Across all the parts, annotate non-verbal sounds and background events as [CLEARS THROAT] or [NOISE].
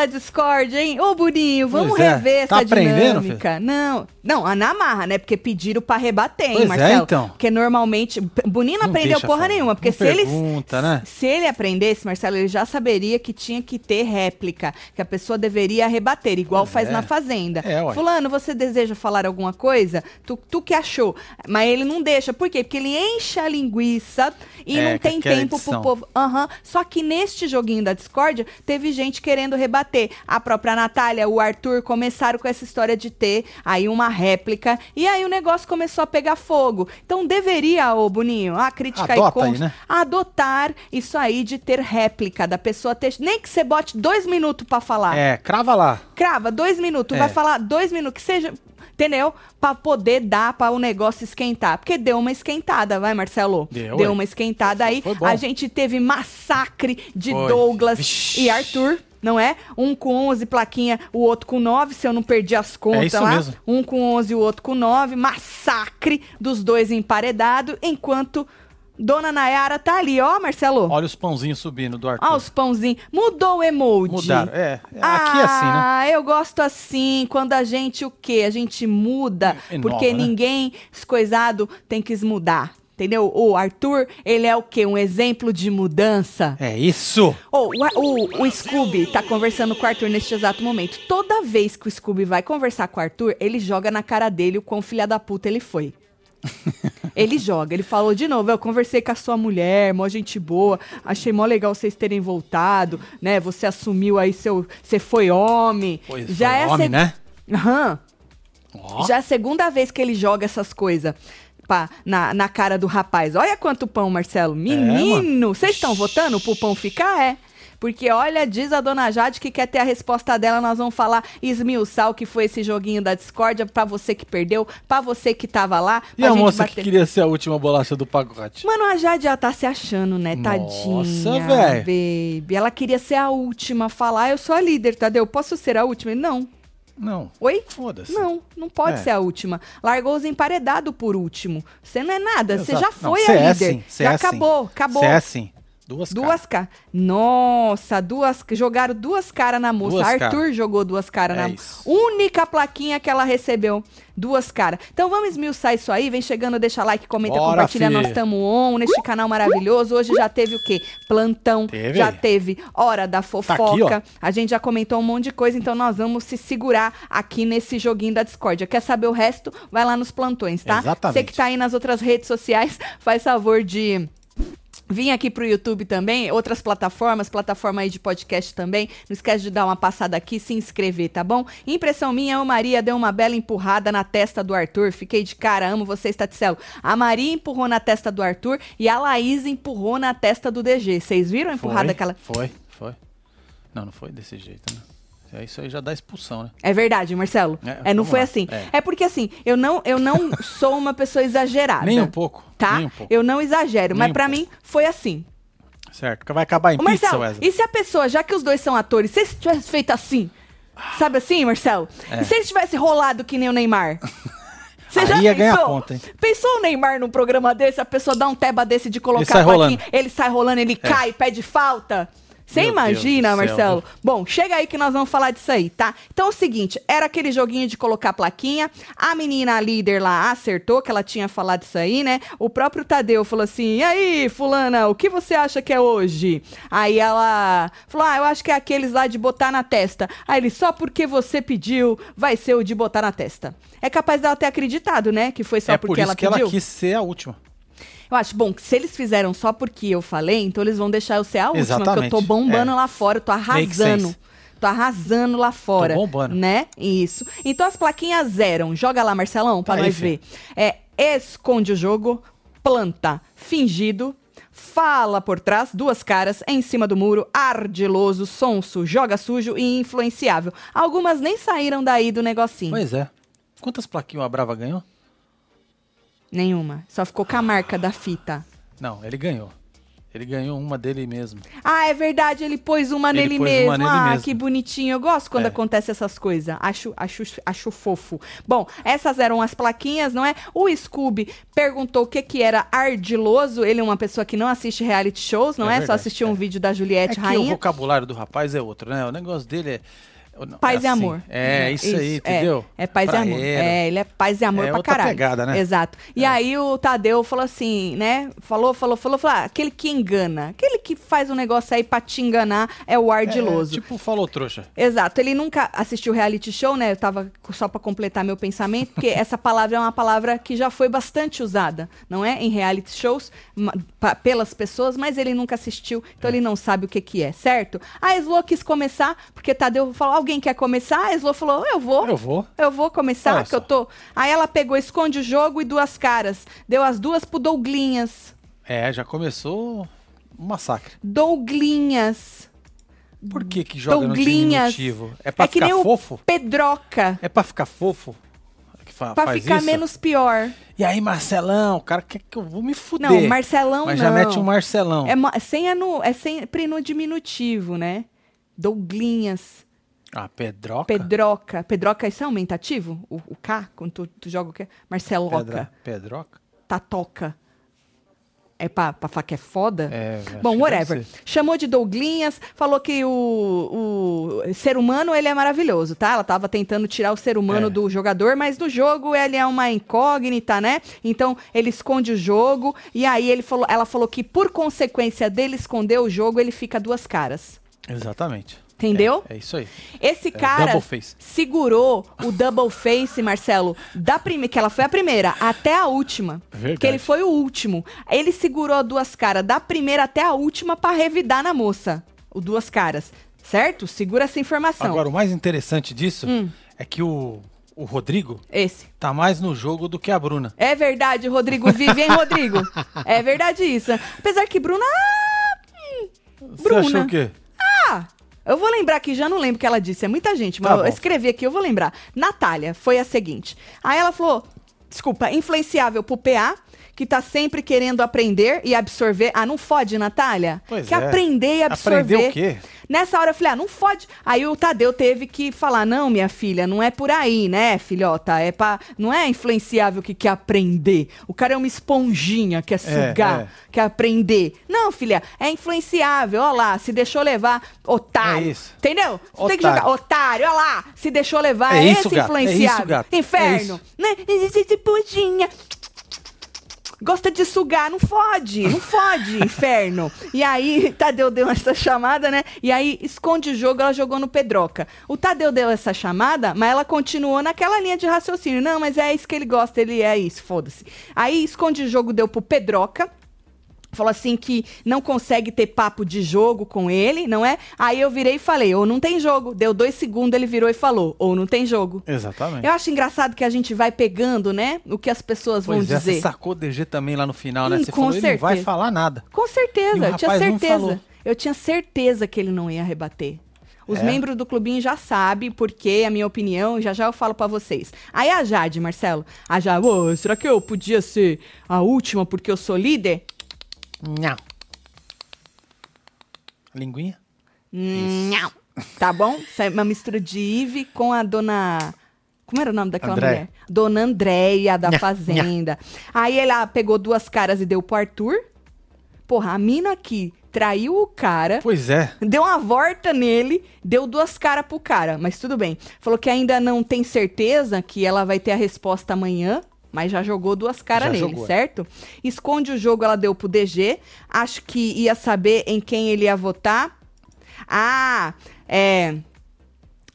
Da Discord, hein? Ô, Boninho, vamos Pois é. rever Tá essa aprendendo, dinâmica. Não, não, a na marra, né? Porque pediram pra rebater, hein, Pois é, Marcelo? então. Porque normalmente. Boninho não, Não aprendeu porra falar. nenhuma. Porque Não se ele. né? Se ele aprendesse, Marcelo, ele já saberia que tinha que ter réplica. Que a pessoa deveria rebater, igual Pois faz é. na Fazenda. É, ué. Fulano, você deseja falar alguma coisa? Tu, tu que achou. Mas ele não deixa. Por quê? Porque ele enche a linguiça e É, não tem aquela tempo edição. pro povo. Aham. Só que neste joguinho da Discord, teve gente querendo rebater. A própria Natália, o Arthur começaram com essa história de ter aí uma réplica. E aí o negócio começou a pegar fogo. Então deveria, ô Boninho, a crítica Adota aí aí, com né? adotar isso aí de ter réplica, da pessoa ter. Nem que você bote dois minutos pra falar. É, crava lá. Crava, dois minutos. É. Vai falar dois minutos, que seja. Entendeu? Pra poder dar pra o negócio esquentar. Porque deu uma esquentada, vai, Marcelo? Deu, ué. uma esquentada aí. A gente teve massacre de Foi. Douglas Vixe. e Arthur. Não é? Um com 11 plaquinha, o outro com 9, se eu não perdi as contas É isso lá. mesmo. Um com 11 e o outro com 9. Massacre dos dois emparedados, enquanto Dona Nayara tá ali, ó, Marcelo. Olha os pãozinhos subindo do Arthur. Ó, os pãozinhos. Mudou o emoji. Mudaram. É, aqui é assim, né? Ah, eu gosto assim, quando a gente o quê? A gente muda, Inova, porque né? ninguém escoisado tem que mudar. Entendeu? O Arthur, ele é o quê? Um exemplo de mudança. É isso. Oh, o, o, o Scooby tá conversando com o Arthur neste exato momento. Toda vez que o Scooby vai conversar com o Arthur, ele joga na cara dele o quão filha da puta ele foi. [LAUGHS] Ele joga, ele falou de novo, eu conversei com a sua mulher, mó gente boa, achei mó legal vocês terem voltado, né? Você assumiu aí seu, você foi homem. Pois Já foi é homem, seg- né? Aham. Ó. Já é a segunda vez que ele joga essas coisas pá, na, na cara do rapaz. Olha quanto pão, Marcelo. Menino, vocês estão votando pro pão ficar? É. Porque, olha, diz a dona Jade que quer ter a resposta dela. Nós vamos falar esmiuçar o que foi esse joguinho da discórdia pra você que perdeu, pra você que tava lá. E a moça que bater. queria ser a última bolacha do pacote? Mano, a Jade já tá se achando, né? Tadinha. Nossa, véi. baby. Ela queria ser a última a falar. Eu sou a líder, Tadeu. Posso ser a última? Não. Não. Oi? Foda-se. Não, não pode É. ser a última. Largou os emparedados por último. Você não é nada, você já Não, foi cê a é líder. assim, já é assim. acabou, acabou. Cê é assim. Duas, Duas caras. Nossa, duas. Jogaram duas caras na moça. Duas Arthur cara. jogou duas caras É na isso. Única plaquinha que ela recebeu. Duas caras. Então vamos esmiuçar isso aí. Vem chegando, deixa like, comenta, Bora, compartilha. fi. Nós estamos on neste canal maravilhoso. Hoje já teve o quê? Plantão. Teve. Já teve Hora da Fofoca. aqui, ó. A gente já comentou um monte de coisa, então nós vamos se segurar aqui nesse joguinho da discórdia. Quer saber o resto? Vai lá nos plantões, tá? Exatamente. Você que tá aí nas outras redes sociais, faz favor de Vim aqui pro YouTube também, outras plataformas, plataforma aí de podcast também. Não esquece de dar uma passada aqui, se inscrever, tá bom? Impressão minha, o Maria deu uma bela empurrada na testa do Arthur. Fiquei de cara, amo você, Taticelo. A Maria empurrou na testa do Arthur e a Laís empurrou na testa do DG. Vocês viram a empurrada foi, que ela... Foi, foi. Não, não foi desse jeito, né? É, Isso aí já dá expulsão, né? É verdade, Marcelo. É, É, não foi lá. assim. É. É. porque assim, eu não, eu não [LAUGHS] sou uma pessoa exagerada. Nem um pouco. Tá? Um pouco. Eu não exagero, Nem mas um pra pouco. mim foi assim. Certo. Vai acabar em Ô, pizza, Marcelo, Wesley? e se a pessoa, já que os dois são atores, se eles tivessem feito assim? Sabe assim, Marcelo? É. E se eles tivessem rolado que nem o Neymar? [LAUGHS] Você Aí ia ganhar ponto, hein? Pensou o Neymar num programa desse, a pessoa dá um teba desse de colocar Ele sai rolando. ele sai rolando, ele cai, pede falta? Você Meu imagina. Marcelo? Bom, chega aí que nós vamos falar disso aí, tá? Então é o seguinte, era aquele joguinho de colocar plaquinha, a menina a líder lá acertou que ela tinha falado isso aí, né? O próprio Tadeu falou assim, e aí, fulana, o que você acha que é hoje? Aí ela falou, ah, eu acho que é aqueles lá de botar na testa. Aí ele, só porque você pediu, vai ser o de botar na testa. É capaz dela ter acreditado, né? Que foi só é por porque isso ela que pediu. ela quis ser a última. Eu acho, bom, que se eles fizeram só porque eu falei, então eles vão deixar eu ser a última, porque eu Exatamente, tô bombando é. lá fora, eu tô arrasando. Tô arrasando lá fora. bombando. Né? Isso. Então as plaquinhas zeram. Joga lá, Marcelão, pra Aí, nós fi. ver. É, esconde o jogo, planta, fingido, fala por trás, duas caras, em cima do muro, ardiloso, sonso, joga sujo e influenciável. Algumas nem saíram daí do negocinho. Pois é. Quantas plaquinhas a Brava ganhou? Nenhuma. Só ficou com a marca da fita. Não, ele ganhou. Ele ganhou uma dele mesmo. Ah, é verdade, ele pôs uma Ele nele pôs mesmo. uma nele ah, mesmo. que bonitinho. Eu gosto quando É. acontece essas coisas. Acho, acho, acho fofo. Bom, essas eram as plaquinhas, não é? O Scooby perguntou o que que era ardiloso. Ele é uma pessoa que não assiste reality shows, não É é? Só assistiu um é. vídeo da É Juliette o Rainha. vocabulário do rapaz é outro, né? O negócio dele é. Paz e assim. amor. É, isso, aí, é, entendeu? É, paz e amor. É, ele é paz e amor É pra outra caralho. pegada, né? Exato. E aí o Tadeu falou assim, né? Falou, falou, falou, falou, ah, aquele que engana, aquele que faz um negócio aí pra te enganar é o ardiloso. É, tipo, falou trouxa. Exato, ele nunca assistiu reality show, né? Eu tava só pra completar meu pensamento, porque essa palavra é uma palavra que já foi bastante usada, não é? Em reality shows pa- pelas pessoas, mas ele nunca assistiu, então ele não sabe o que que é, certo? A Slo quis começar, porque Tadeu falou: "Alguém quer começar?" A Slo falou: "Eu vou". Eu vou. Eu vou começar, Olha que eu tô. Aí ela pegou, esconde o jogo e duas caras. Deu as duas pro Douglinhas. É, já começou um massacre. Douglinhas. Por que que joga Douglinhas. no diminutivo? É pra é ficar fofo? Pedroca. É pra ficar fofo? Fa Pra ficar isso? menos pior. E aí, Marcelão, o cara quer que eu vou me fuder. Não, Marcelão Mas não. já mete um Marcelão. É, sem é, no, é sempre no diminutivo, né? Douglinhas, Ah, Pedroca? Pedroca. Pedroca, isso é aumentativo? O, o K, quando tu, tu joga o quê? Marceloca, Pedra... Pedroca? Tatoca. É pra, pra falar que é foda? É, Bom, whatever. Chamou de Douglinhas, falou que o, o ser humano, ele é maravilhoso, tá? Ela tava tentando tirar o ser humano É. do jogador, mas no jogo ele é uma incógnita, né? Então, ele esconde o jogo, e aí ele falou, ela falou que por consequência dele esconder o jogo, ele fica duas caras. Exatamente. Entendeu? É, é isso aí. Esse cara double face. segurou o double face, Marcelo, da primeira, que ela foi a primeira, até a última. Verdade. Que ele foi o último. Ele segurou duas caras da primeira até a última pra revidar na moça. O duas caras. Certo? Segura essa informação. Agora, o mais interessante disso Hum. é que o, o Rodrigo Esse. tá mais no jogo do que a Bruna. É verdade, Rodrigo vive, hein, Rodrigo? É verdade isso. Apesar que Bruna. ah, Você Bruna. achou o quê? Ah, eu vou lembrar aqui, já não lembro o que ela disse, é muita gente, mas Tá eu escrevi aqui, eu vou lembrar. Natália foi a seguinte. Aí ela falou, desculpa, influenciável pro PA, que tá sempre querendo aprender e absorver. Ah, não fode, Natália? Pois que é. aprender e absorver. Aprender o quê? Nessa hora eu falei, ah, não fode. Aí o Tadeu teve que falar, não, minha filha, não é por aí, né, filhota? É pra, não é influenciável que quer aprender. O cara é uma esponjinha, quer sugar, é. quer aprender. Não, filha, é influenciável, ó lá, se deixou levar, otário. É isso. Entendeu? Você tem que Otário. jogar, otário, ó lá, se deixou levar, É é, isso, esse gato, é isso, influenciável. gato, é Inferno. isso. Né? Esse putinha. Gosta de sugar, não fode, não fode, [LAUGHS] inferno. E aí, Tadeu deu essa chamada, né? E aí, esconde o jogo, ela jogou no Pedroca. O Tadeu deu essa chamada, mas ela continuou naquela linha de raciocínio. Não, mas é isso que ele gosta, ele é isso, foda-se. Aí, esconde o jogo, deu pro Pedroca. Falou assim que não consegue ter papo de jogo com ele, não é? Aí eu virei e falei, ou não tem jogo. Deu dois segundos, ele virou e falou, ou não tem jogo. Exatamente. Eu acho engraçado que a gente vai pegando, né? O que as pessoas vão é, dizer. você sacou o DG também lá no final, né? Hum, Você com falou, ele não vai certeza. falar nada. Com certeza, eu tinha certeza. Eu tinha certeza que ele não ia rebater. Os É? membros do clubinho já sabem, porque a minha opinião, já já eu falo pra vocês. Aí a Jade, Marcelo, a Jade, "Ô, será que eu podia ser a última porque eu sou líder? Não. Linguinha? Não. [LAUGHS] Tá bom? Isso é uma mistura de Ive com a dona. Como era o nome daquela Andréia. mulher? Dona Andréia da Nha, Fazenda. Aí ela pegou duas caras e deu pro Arthur. Porra, a mina aqui traiu o cara. Pois é. Deu uma volta nele, deu duas caras pro cara, mas tudo bem. Falou que ainda não tem certeza que ela vai ter a resposta amanhã, mas já jogou duas caras nele, jogou. certo? Esconde o jogo, ela deu pro DG. Acho que ia saber em quem ele ia votar. Ah, é.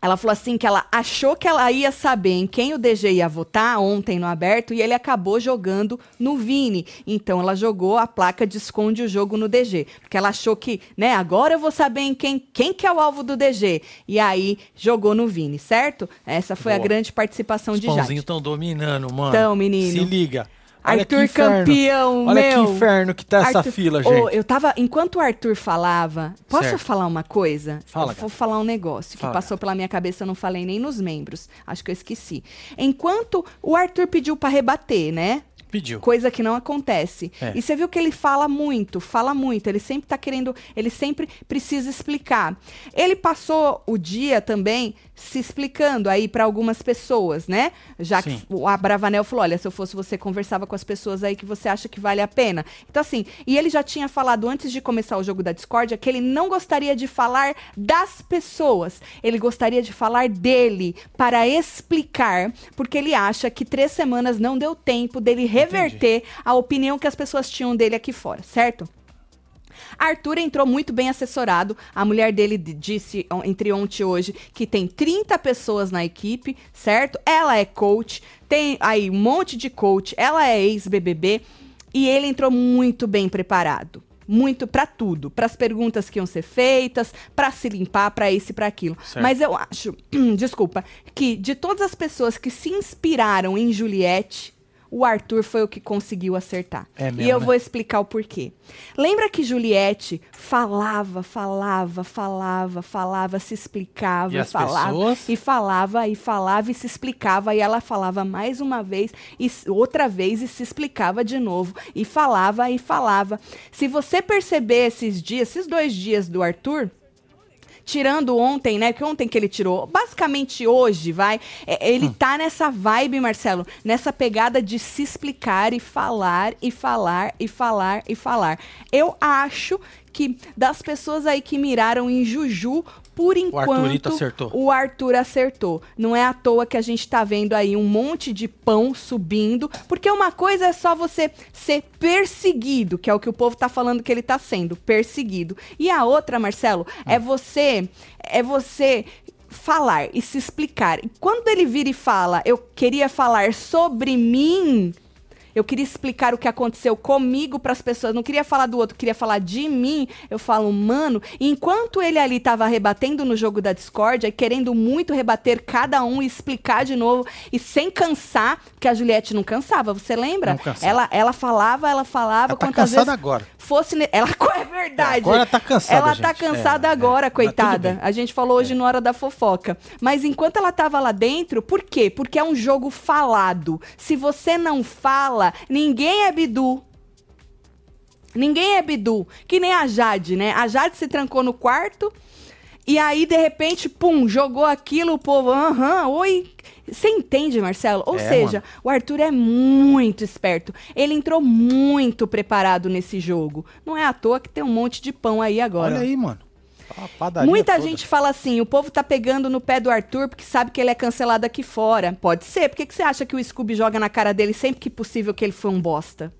Ela falou assim que ela achou que ela ia saber em quem o DG ia votar ontem no aberto e ele acabou jogando no Vini. Então ela jogou a placa de esconde o jogo no DG, porque ela achou que, né, agora eu vou saber em quem quem que é o alvo do DG. E aí jogou no Vini, certo? Essa foi a Boa. grande participação Os de pãozinhos Jade. estão dominando, mano. Tão, menino. Se liga. Arthur que campeão, Olha meu. que inferno que tá essa Arthur- fila, Ô, gente. eu tava, enquanto o Arthur falava, posso Certo. falar uma coisa? Fala, eu vou falar um negócio que Fala, passou pela minha cabeça, eu não falei nem nos membros. Acho que eu esqueci. Enquanto o Arthur pediu pra rebater, né? Pediu. Coisa que não acontece. É. E você viu que ele fala muito, fala muito. Ele sempre tá querendo, ele sempre precisa explicar. Ele passou o dia também se explicando aí para algumas pessoas, né? Já Sim. que o Abravanel falou: olha, se eu fosse você, conversava com as pessoas aí que você acha que vale a pena. Então, assim, e ele já tinha falado antes de começar o jogo da discórdia que ele não gostaria de falar das pessoas. Ele gostaria de falar dele para explicar, porque ele acha que três semanas não deu tempo dele reverter a opinião que as pessoas tinham dele aqui fora, certo? Arthur entrou muito bem assessorado. A mulher dele disse entre ontem e hoje que tem 30 pessoas na equipe, certo? Ela é coach, tem aí um monte de coach, ela é ex-BBB e ele entrou muito bem preparado. Muito pra tudo, para as perguntas que iam ser feitas, pra se limpar, pra isso e pra aquilo. Certo. Mas eu acho, [CLEARS THROAT] desculpa, que de todas as pessoas que se inspiraram em Juliette, o Arthur foi o que conseguiu acertar. É e mesmo, eu né? vou explicar o porquê. Lembra que Juliette falava, falava, falava, falava, se explicava, E falava pessoas? e falava e falava e se explicava e ela falava mais uma vez e outra vez e se explicava de novo e falava e falava. Se você perceber esses dias, esses dois dias do Arthur, tirando ontem, né? Que ontem que ele tirou, basicamente hoje, vai. é, ele tá nessa vibe, Marcelo, nessa pegada de se explicar e falar e falar e falar e falar. Eu acho que das pessoas aí que miraram em Juju, por enquanto, Arthurito acertou. o Arthur acertou. Não é à toa que a gente tá vendo aí um monte de pão subindo, porque uma coisa é só você ser perseguido, que é o que o povo tá falando que ele tá sendo, perseguido. E a outra, Marcelo, é você é você falar e se explicar. E quando ele vira e fala, eu queria falar sobre mim, eu queria explicar o que aconteceu comigo para as pessoas, não queria falar do outro, queria falar de mim. Eu falo, mano, enquanto ele ali tava rebatendo no jogo da discórdia e querendo muito rebater cada um e explicar de novo e sem cansar, porque a Juliette não cansava, você lembra? Não cansava. Ela ela falava, ela falava Ela tá quantas cansada vezes agora. fosse ne- ela [LAUGHS] é verdade. Agora tá cansada, Ela tá gente. cansada É, é. agora, tudo coitada. A gente falou hoje no hora da fofoca. Mas enquanto ela tava lá dentro, por quê? Porque é um jogo falado. Se você não fala, ninguém é Bidu. Ninguém é Bidu. Que nem a Jade, né? A Jade se trancou no quarto e aí, de repente, pum, jogou aquilo, o povo, aham, oi. Você entende, Marcelo? Ou É, seja, o Arthur é muito esperto. Ele entrou muito preparado nesse jogo. Não é à toa que tem um monte de pão aí agora. Olha aí, mano. Muita toda. gente fala assim, o povo tá pegando no pé do Arthur porque sabe que ele é cancelado aqui fora. Pode ser. Por que, que você acha que o Scooby joga na cara dele sempre que possível que ele foi um bosta?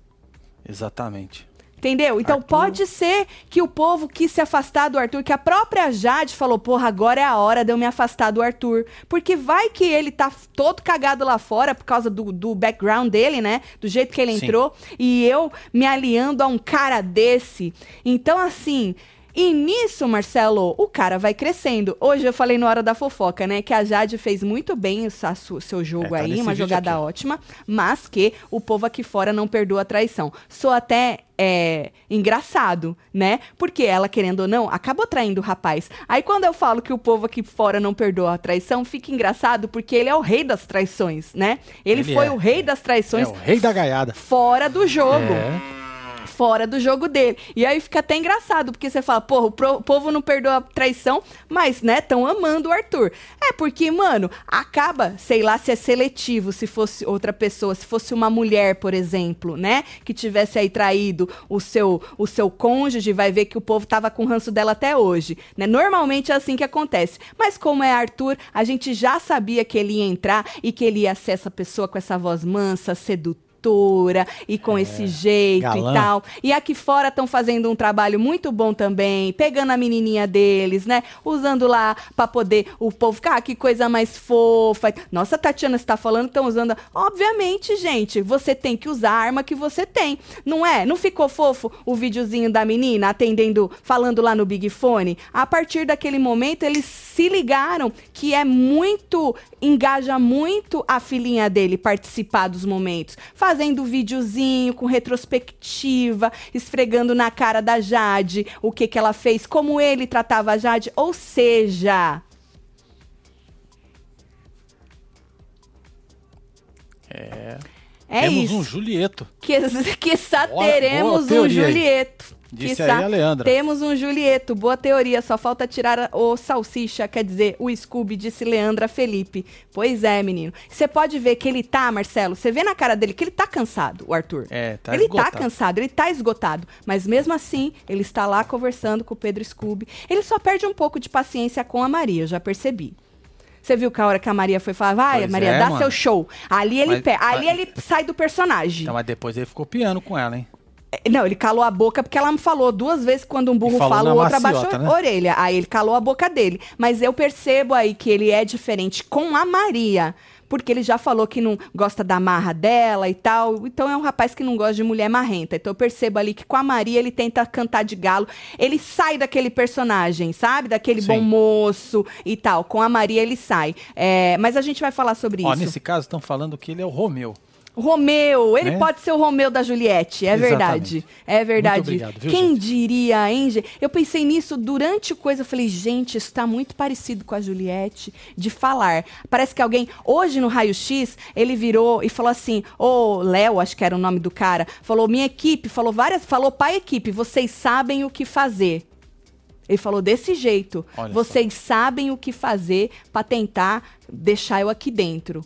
Exatamente. Entendeu? Então Arthur- pode ser que o povo quis se afastar do Arthur, que a própria Jade falou, porra, agora é a hora de eu me afastar do Arthur. Porque vai que ele tá todo cagado lá fora por causa do, do background dele, né? Do jeito que ele Sim. entrou. E eu me aliando a um cara desse. Então, assim. E nisso, Marcelo, o cara vai crescendo. Hoje eu falei na hora da fofoca, né? Que a Jade fez muito bem o seu jogo É, tá aí, uma jogada aqui. ótima, mas que o povo aqui fora não perdoa a traição. Sou até é, engraçado, né? Porque ela, querendo ou não, acabou traindo o rapaz. Aí quando eu falo que o povo aqui fora não perdoa a traição, fica engraçado porque ele é o rei das traições, né? Ele, Ele foi é, o rei é. das É traições o rei da gaiada. fora do jogo É. fora do jogo dele. E aí fica até engraçado, porque você fala, porra, o povo não perdoa a traição, mas, né, tão amando o Arthur. É porque, mano, acaba, sei lá, se é seletivo, se fosse outra pessoa, se fosse uma mulher, por exemplo, né, que tivesse aí traído o seu, o seu cônjuge, vai ver que o povo tava com ranço dela até hoje, né? Normalmente é assim que acontece. Mas como é Arthur, a gente já sabia que ele ia entrar e que ele ia ser essa pessoa com essa voz mansa, sedutora, e com esse jeito galã. e tal. E aqui fora estão fazendo um trabalho muito bom também, pegando a menininha deles, né? Usando lá pra poder o povo ficar, ah, que coisa mais fofa. Nossa, Tatiana, você tá falando estão usando. Obviamente, gente, você tem que usar a arma que você tem. Não é? Não ficou fofo o videozinho da menina atendendo, falando lá no Big Fone? A partir daquele momento, eles se ligaram que é muito, engaja muito a filhinha dele participar dos momentos. Fazendo videozinho com retrospectiva, esfregando na cara da Jade o que, que ela fez, como ele tratava a Jade. Ou seja, É. É Temos isso. um Julieto. Que, quiçá Boa- teremos boa um. Julieto. Disse Quiçá aí a Leandra. Temos um Julieto. Boa teoria. Só falta tirar o salsicha, quer dizer, o Scooby, disse Leandra Felipe. Pois é, menino. Você pode ver que ele tá, Marcelo, você vê na cara dele que ele tá cansado, o Arthur. É, tá ele esgotado. tá cansado, ele tá esgotado. Mas mesmo assim, ele está lá conversando com o Pedro Scooby. Ele só perde um pouco de paciência com a Maria, eu já percebi. Você viu que a hora que a Maria foi falar, vai, Pois Maria, é, dá mano. seu show. Ali ele, Mas- ali mas- ele sai do personagem. Então, mas depois ele ficou piano com ela, hein? Não, ele calou a boca porque ela me falou duas vezes quando um burro fala, o outro abaixou né? a orelha. Aí ele calou a boca dele. Mas eu percebo aí que ele é diferente com a Maria. Porque ele já falou que não gosta da marra dela e tal. Então é um rapaz que não gosta de mulher marrenta. Então eu percebo ali que com a Maria ele tenta cantar de galo. Ele sai daquele personagem, sabe? Daquele Sim. bom moço e tal. Com a Maria ele sai. É, mas a gente vai falar sobre Ó, isso. nesse caso, estão falando que ele é o Romeu. Romeu, ele Né? pode ser o Romeu da Juliette, é Exatamente. verdade. É verdade. Obrigado, viu, Quem gente? diria, hein, gente? Eu pensei nisso durante o coisa, eu falei, gente, isso tá muito parecido com a Juliette de falar. Parece que alguém, hoje no Raio X, ele virou e falou assim: Ô, Léo, acho que era o nome do cara, falou: minha equipe, falou várias, falou pra equipe, vocês sabem o que fazer. Ele falou desse jeito. Olha só. vocês sabem o que fazer pra tentar deixar eu aqui dentro.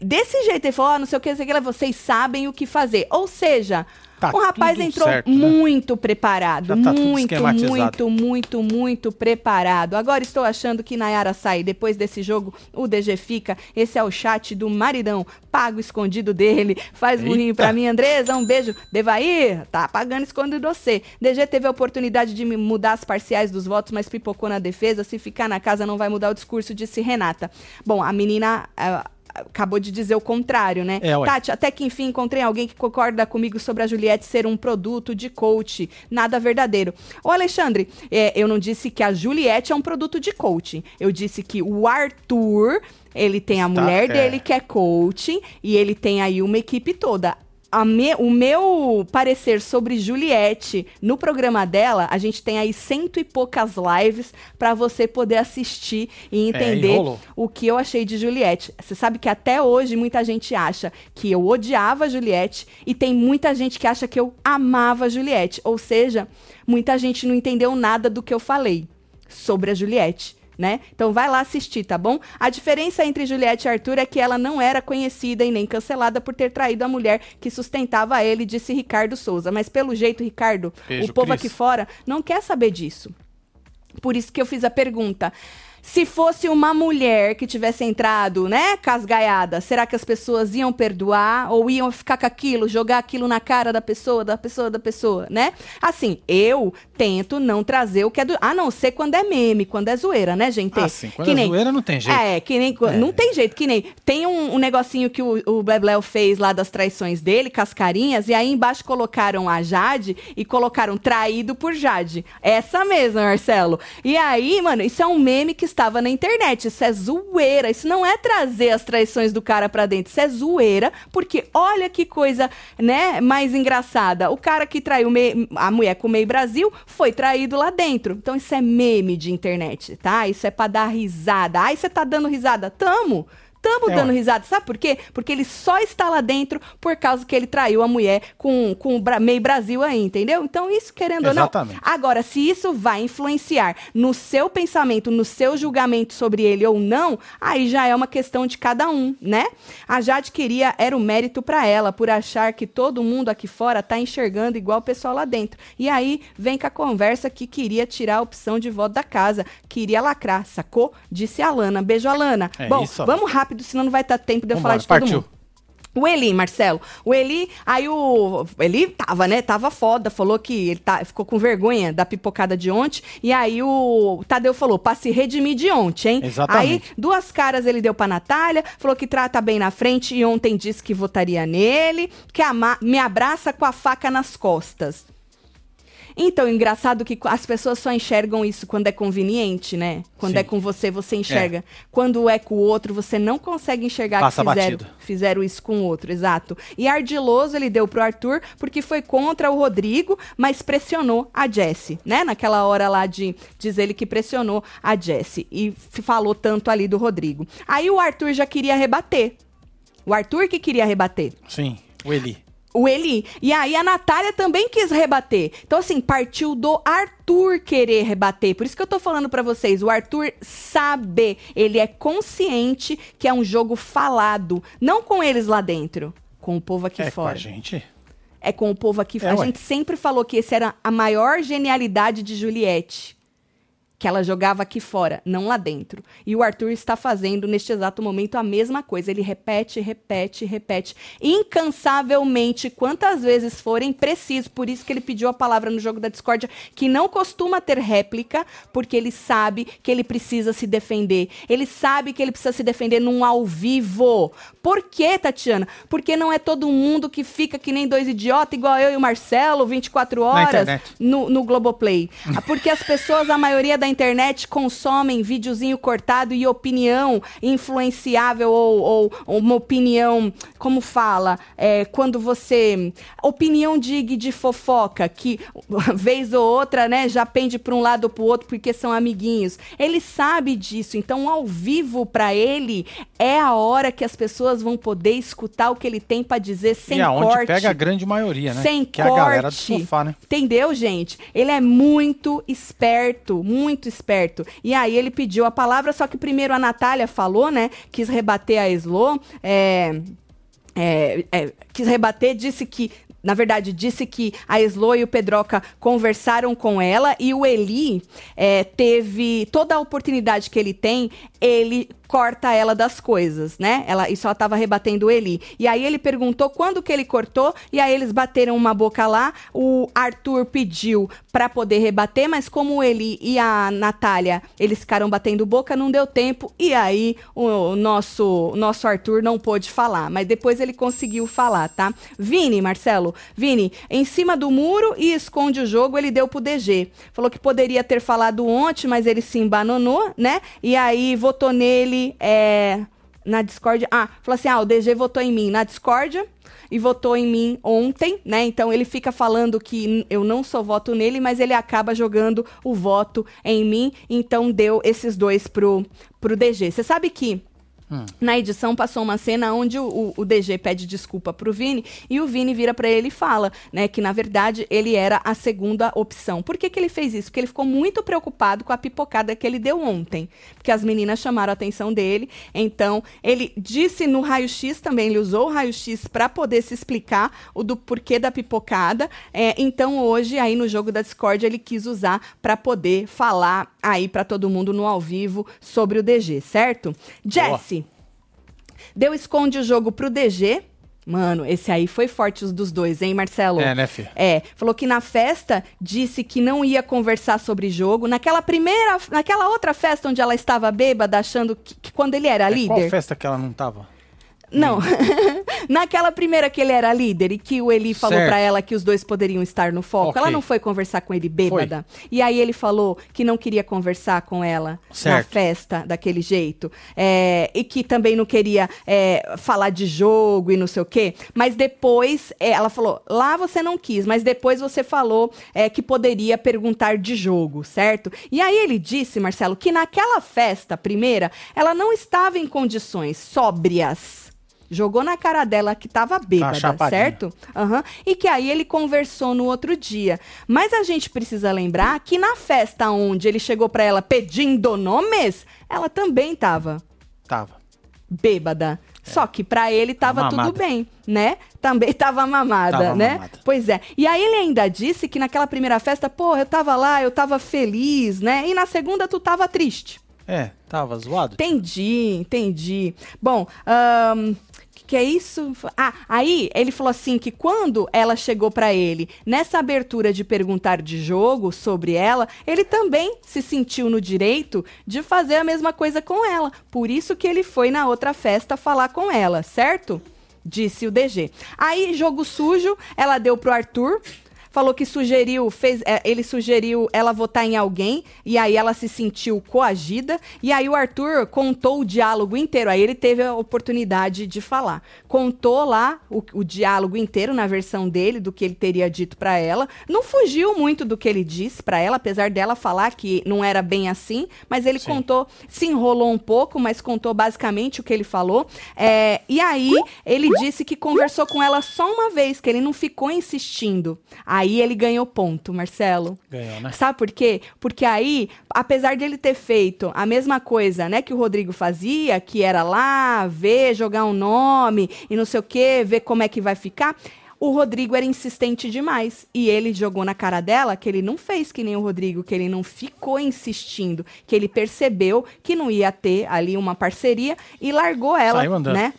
Desse jeito, ele falou, ó, não sei o que, não sei o que, vocês sabem o que fazer. Ou seja, Tá o rapaz entrou certo, né? muito preparado, Já tá muito, muito, muito, muito preparado. Agora estou achando que Nayara sai. Depois desse jogo, o DG fica. Esse é o chat do maridão. Pago escondido dele. Faz Eita. burrinho pra mim, Andresa. Um beijo. Devair, tá pagando escondido você. DG teve a oportunidade de mudar as parciais dos votos, mas pipocou na defesa. Se ficar na casa, não vai mudar o discurso, disse Renata. Bom, a menina. ah, Acabou de dizer o contrário, né? É. Tati, até que enfim encontrei alguém que concorda comigo sobre a Juliette ser um produto de coach. Nada verdadeiro. Ô, Alexandre, é, eu não disse que a Juliette é um produto de coaching. Eu disse que o Arthur, ele tem a Está- mulher é. dele que é coaching e ele tem aí uma equipe toda. Me- o meu parecer sobre Juliette no programa dela, a gente tem aí cento e poucas lives pra você poder assistir e entender É, o que eu achei de Juliette. Você sabe que até hoje muita gente acha que eu odiava Juliette e tem muita gente que acha que eu amava Juliette. Ou seja, muita gente não entendeu nada do que eu falei sobre a Juliette. Né? Então vai lá assistir, tá bom? A diferença entre Juliette e Arthur é que ela não era conhecida e nem cancelada por ter traído a mulher que sustentava ele, disse Ricardo Souza. Mas pelo jeito, Ricardo, Beijo, o povo Cris. aqui fora não quer saber disso. Por isso que eu fiz a pergunta. Se fosse uma mulher que tivesse entrado, né, casgaiada, será que as pessoas iam perdoar ou iam ficar com aquilo, jogar aquilo na cara da pessoa, da pessoa, da pessoa, né? Assim, eu tento não trazer o que é do. A não ser quando é meme, quando é zoeira, né, gente? Ah, sim. Quando Que é nem- zoeira, não tem jeito. É, que nem. É. Não tem jeito, que nem. Tem um, um negocinho que o, o Blebleu fez lá das traições dele, com as carinhas, e aí embaixo colocaram a Jade e colocaram traído por Jade. Essa mesma, Marcelo. E aí, mano, isso é um meme que estava na internet. Isso é zoeira. Isso não é trazer as traições do cara pra dentro. Isso é zoeira, porque olha que coisa, né, mais engraçada. O cara que traiu a mulher com o meio Brasil foi traído lá dentro. Então isso é meme de internet, tá? Isso é pra dar risada. Ai, você tá dando risada? Tamo. Tamo É, dando risada. Sabe por quê? Porque ele só está lá dentro por causa que ele traiu a mulher com, com o meio Brasil aí, entendeu? Então, isso, querendo Exatamente. ou não. Agora, se isso vai influenciar no seu pensamento, no seu julgamento sobre ele ou não, aí já é uma questão de cada um, né? A Jade queria, era o mérito pra ela, por achar que todo mundo aqui fora tá enxergando igual o pessoal lá dentro. E aí vem com a conversa que queria tirar a opção de voto da casa, queria lacrar, sacou? Disse a Alana. Beijo, Alana. É Bom, isso, vamos rápido, senão não vai dar tempo de eu Vambora, falar de todo partiu. mundo. O Eli, Marcelo. O Eli, aí o. Ele tava, né? Tava foda. Falou que ele tá, ficou com vergonha da pipocada de ontem. E aí o Tadeu falou: pra se redimir de ontem, hein? Exatamente. Aí, duas caras ele deu pra Natália. Falou que trata bem na frente. E ontem disse que votaria nele. Que ama- me abraça com a faca nas costas. Então, engraçado que as pessoas só enxergam isso quando é conveniente, né? Quando Sim. é com você, você enxerga. Quando é com o outro, você não consegue enxergar Passa que fizeram, batido. fizeram isso com o outro, exato. E ardiloso ele deu pro Arthur porque foi contra o Rodrigo, mas pressionou a Jessie, né? Naquela hora lá de diz ele que pressionou a Jessie e falou tanto ali do Rodrigo. Aí o Arthur já queria rebater. O Arthur que queria rebater. Sim, o Eli. O Eli. E aí a Natália também quis rebater. Então, assim, partiu do Arthur querer rebater. Por isso que eu tô falando pra vocês. O Arthur sabe. Ele é consciente que é um jogo falado. Não com eles lá dentro. Com o povo aqui é fora. com a gente. É com o povo aqui É, fora. a ué. gente sempre falou que esse era a maior genialidade de Juliette. Que ela jogava aqui fora, não lá dentro. E o Arthur está fazendo, neste exato momento, a mesma coisa. Ele repete, repete, repete. Incansavelmente, quantas vezes forem preciso. Por isso que ele pediu a palavra no jogo da discórdia, que não costuma ter réplica, porque ele sabe que ele precisa se defender. Ele sabe que ele precisa se defender num ao vivo. Por quê, Tatiana? Porque não é todo mundo que fica que nem dois idiotas, igual eu e o Marcelo, 24 horas no, no Globoplay. Ah, Porque as pessoas, a maioria da internet, consomem videozinho cortado e opinião influenciável ou, ou- uma opinião, como fala, é, quando você. Opinião de, de fofoca, que [LAUGHS] vez ou outra, né, já pende para um lado ou para o outro porque são amiguinhos. Ele sabe disso, então ao vivo para ele é a hora que as pessoas vão poder escutar o que ele tem para dizer sem e aonde corte. pega a grande maioria, né? Sem que é a galera do corte. sofá, né? Entendeu, gente? Ele é muito esperto, muito esperto. E aí ele pediu a palavra, só que primeiro a Natália falou, né? Quis rebater a Slo. É, é, é, quis rebater, disse que. Na verdade, disse que a Slo e o Pedroca conversaram com ela e o Eli é, teve toda a oportunidade que ele tem, ele corta ela das coisas, né? Ela, isso ela tava rebatendo o Eli. E aí ele perguntou quando que ele cortou, e aí eles bateram uma boca lá. O Arthur pediu pra poder rebater, mas como o Eli e a Natália, eles ficaram batendo boca, não deu tempo. E aí o, o nosso, o nosso Arthur não pôde falar. Mas depois ele conseguiu falar, tá? Vini, Marcelo, Vini, em cima do muro e esconde o jogo, ele deu pro DG. Falou que poderia ter falado ontem, mas ele se embananou, né? E aí votou nele é, na Discord. Ah, falou assim: ah, o DG votou em mim na Discord e votou em mim ontem, né? Então ele fica falando que eu não sou voto nele, mas ele acaba jogando o voto em mim. Então deu esses dois pro, pro DG. Você sabe que. Na edição passou uma cena onde o, o- DG pede desculpa pro Vini e o Vini vira pra ele e fala, né, que na verdade ele era a segunda opção. Por que, que ele fez isso? Porque ele ficou muito preocupado com a pipocada que ele deu ontem, porque as meninas chamaram a atenção dele. Então ele disse no raio-x também, ele usou o raio-x pra poder se explicar o do porquê da pipocada. É, então hoje aí no jogo da Discord ele quis usar pra poder falar aí pra todo mundo no ao vivo sobre o DG, certo? Jesse Deu esconde o jogo pro DG. Mano, esse aí foi forte os dos dois, hein, Marcelo? É, né, filho? É, falou que na festa disse que não ia conversar sobre jogo. Naquela primeira, naquela outra festa onde ela estava bêbada, achando que, que quando ele era É, Qual líder. festa que ela não tava? Não. [LAUGHS] Naquela primeira que ele era líder e que o Eli falou pra ela que os dois poderiam estar no foco, Ok. ela não foi conversar com ele bêbada. E aí ele falou que não queria conversar com ela na Certo. festa daquele jeito. É, e que também não queria é, falar de jogo e não sei o quê. Mas depois é, ela falou: lá você não quis, mas depois você falou é, que poderia perguntar de jogo, certo? E aí ele disse, Marcelo, que naquela festa primeira ela não estava em condições sóbrias. Jogou na cara dela que tava bêbada, certo? Aham. E que aí ele conversou no outro dia. Mas a gente precisa lembrar que na festa onde ele chegou pra ela pedindo nomes, ela também tava Tava. bêbada. Só que pra ele tava Mamada. tudo bem, né? Também tava mamada, Tava né? mamada. Pois é. E aí ele ainda disse que naquela primeira festa, pô, eu tava lá, eu tava feliz, né? E na segunda tu tava triste. É, tava zoado. Entendi, entendi. Bom, ahn, que, é isso? Ah, aí ele falou assim que quando ela chegou pra ele nessa abertura de perguntar de jogo sobre ela, ele também se sentiu no direito de fazer a mesma coisa com ela. Por isso que ele foi na outra festa falar com ela, certo? Disse o DG. Aí, jogo sujo, ela deu pro Arthur. Falou que sugeriu, fez, é, ele sugeriu ela votar em alguém e aí ela se sentiu coagida e aí o Arthur contou o diálogo inteiro. Aí ele teve a oportunidade de falar. Contou lá o, o diálogo inteiro na versão dele do que ele teria dito para ela. Não fugiu muito do que ele disse para ela, apesar dela falar que não era bem assim, mas ele Sim. contou, se enrolou um pouco, mas contou basicamente o que ele falou. É, e aí ele disse que conversou com ela só uma vez, que ele não ficou insistindo. Aí ele ganhou ponto, Marcelo. Ganhou, né? Sabe por quê? Porque aí, apesar de ele ter feito a mesma coisa, né, que o Rodrigo fazia, que era lá, ver, jogar um nome e não sei o quê, ver como é que vai ficar, o Rodrigo era insistente demais. E ele jogou na cara dela que ele não fez que nem o Rodrigo, que ele não ficou insistindo, que ele percebeu que não ia ter ali uma parceria e largou ela, né?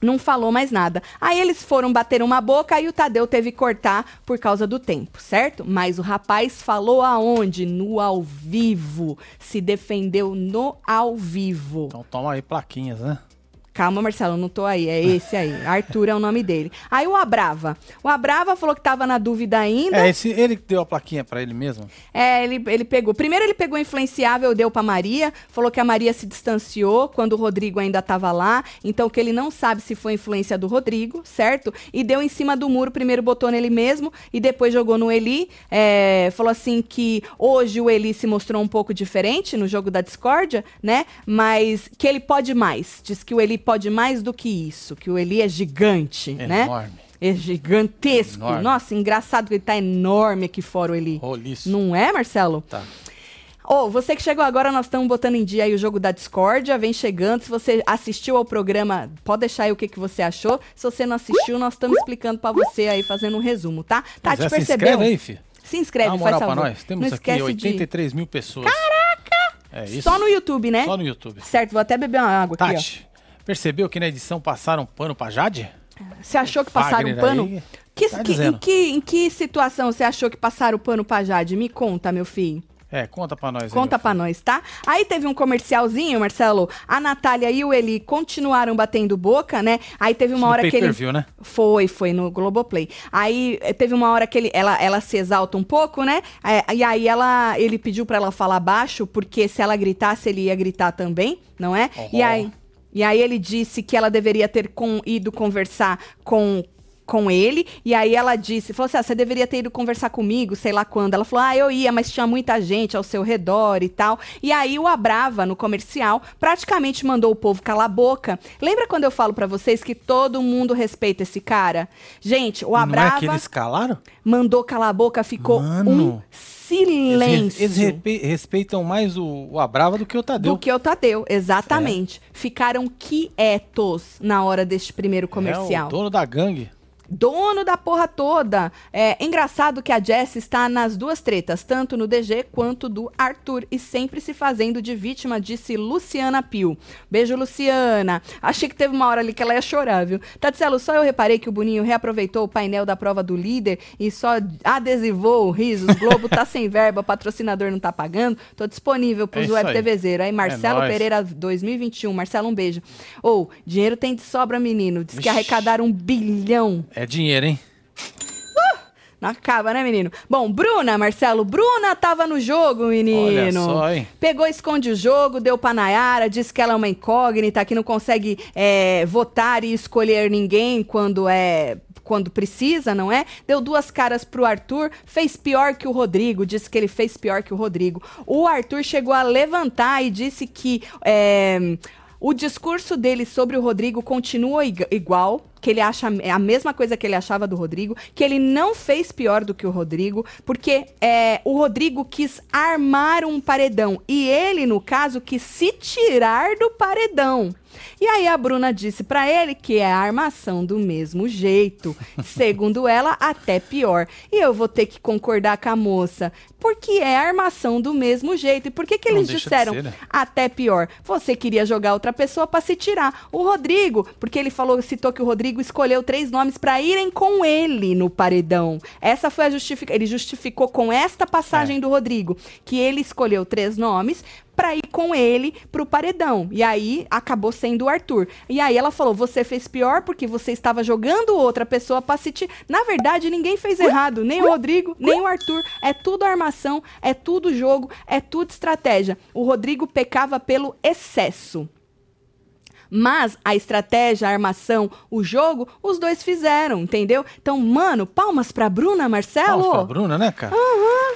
Não falou mais nada. Aí eles foram bater uma boca e o Tadeu teve que cortar por causa do tempo, certo? Mas o rapaz falou aonde? No ao vivo. Se defendeu no ao vivo. Então toma aí plaquinhas, né? Calma, Marcelo, não tô aí. É esse aí. Arthur é o nome dele. Aí o Abrava. O Abrava falou que tava na dúvida ainda. É, esse, ele que deu a plaquinha pra ele mesmo. É, ele, ele pegou. Primeiro ele pegou influenciável, deu pra Maria, falou que a Maria se distanciou quando o Rodrigo ainda tava lá, então que ele não sabe se foi influência do Rodrigo, certo? E deu em cima do muro, primeiro botou nele mesmo e depois jogou no Eli. É, falou assim que hoje o Eli se mostrou um pouco diferente no jogo da discórdia, né? Mas que ele pode mais. Diz que o Eli pode mais do que isso, que o Eli é gigante, né? Enorme. É gigantesco. Enorme. Nossa, engraçado que ele tá enorme aqui fora o Eli. Roliço. Não é, Marcelo? Tá. Ô, você que chegou agora, nós estamos botando em dia aí o jogo da Discórdia, vem chegando. Se você assistiu ao programa, pode deixar aí o que, que você achou. Se você não assistiu, nós estamos explicando pra você aí, fazendo um resumo, tá? Tá, te é, se percebeu? inscreve aí, filho. Se inscreve, Dá uma faz moral pra favor. nós. Temos não aqui esquece 83 mil pessoas. Caraca! É de... isso. Só no YouTube, né? Só no YouTube. Certo, vou até beber uma água aqui, Tati, percebeu que na edição passaram pano pra Jade? Você achou que passaram Fagner pano? aí, Que- tá que- em, que, em que situação você achou que passaram o pano pra Jade? Me conta, meu filho. É, conta pra nós aí, Conta meu pra filho. nós, tá? Aí teve um comercialzinho, Marcelo. A Natália e o Eli continuaram batendo boca, né? Aí teve uma Isso no hora que ele. pay-per-view, né? Foi, foi no Globoplay. Aí eh, teve uma hora que ele, ela, ela se exalta um pouco, né? É, e aí ela, ele pediu pra ela falar baixo, porque se ela gritasse, ele ia gritar também, não é? E aí. E aí ele disse que ela deveria ter com- ido conversar com com ele, e aí ela disse, falou assim, ah, você deveria ter ido conversar comigo, sei lá quando. Ela falou, ah, eu ia, mas tinha muita gente ao seu redor e tal. E aí o Abrava, no comercial, praticamente mandou o povo calar a boca. Lembra quando eu falo pra vocês que todo mundo respeita esse cara? Gente, o Não é Abrava que eles calaram? mandou calar a boca, ficou Mano. um silêncio. Eles, eles respeitam mais o, o Abrava do que o Tadeu. Do que o Tadeu, exatamente. Ficaram quietos na hora deste primeiro É comercial. o dono da gangue. Dono da porra toda. É engraçado que a Jess está nas duas tretas, tanto no DG quanto do Arthur, e sempre se fazendo de vítima, disse Luciana Pio. Beijo, Luciana. Achei que teve uma hora ali que ela ia chorar, viu? Tatselo, só eu reparei que o Boninho reaproveitou o painel da prova do líder e só adesivou o risos. Globo tá sem [LAUGHS] verba, patrocinador não tá pagando. Tô disponível pros É web aí. TVzeiro. Aí, Marcelo nóis. Pereira 2021. Marcelo, um beijo. Ou, dinheiro tem de sobra, menino. Diz que Vixe. arrecadaram um bilhão. É dinheiro, hein? Não acaba, né, menino? Bom, Bruna, Marcelo, Bruna tava no jogo, menino. Olha só, hein? Pegou, esconde o jogo, deu pra Nayara, disse que ela é uma incógnita, que não consegue é, votar e escolher ninguém quando é. Quando precisa, não é? Deu duas caras pro Arthur, fez pior que o Rodrigo, disse que ele fez pior que o Rodrigo. O Arthur chegou a levantar e disse que é, o discurso dele sobre o Rodrigo continua ig- igual, que ele acha a mesma coisa que ele achava do Rodrigo, que ele não fez pior do que o Rodrigo, porque é, o Rodrigo quis armar um paredão e ele, no caso, quis se tirar do paredão. E aí a Bruna disse pra ele que é a armação do mesmo jeito, [LAUGHS] segundo ela, até pior. E eu vou ter que concordar com a moça, porque é a armação do mesmo jeito. E por que que eles disseram ser, né? até pior? Você queria jogar outra pessoa pra se tirar. O Rodrigo, porque ele falou, citou que o Rodrigo Rodrigo escolheu três nomes para irem com ele no paredão. Essa foi a justificação. Ele justificou com esta passagem É. do Rodrigo que ele escolheu três nomes para ir com ele pro paredão. E aí acabou sendo o Arthur. E aí ela falou: "Você fez pior porque você estava jogando outra pessoa para assistir". Na verdade, ninguém fez errado, nem o Rodrigo, nem o Arthur. É tudo armação, é tudo jogo, é tudo estratégia. O Rodrigo pecava pelo excesso. Mas a estratégia, a armação, o jogo, os dois fizeram, entendeu? Então, mano, palmas pra Bruna, Marcelo. Palmas pra Bruna, né, cara?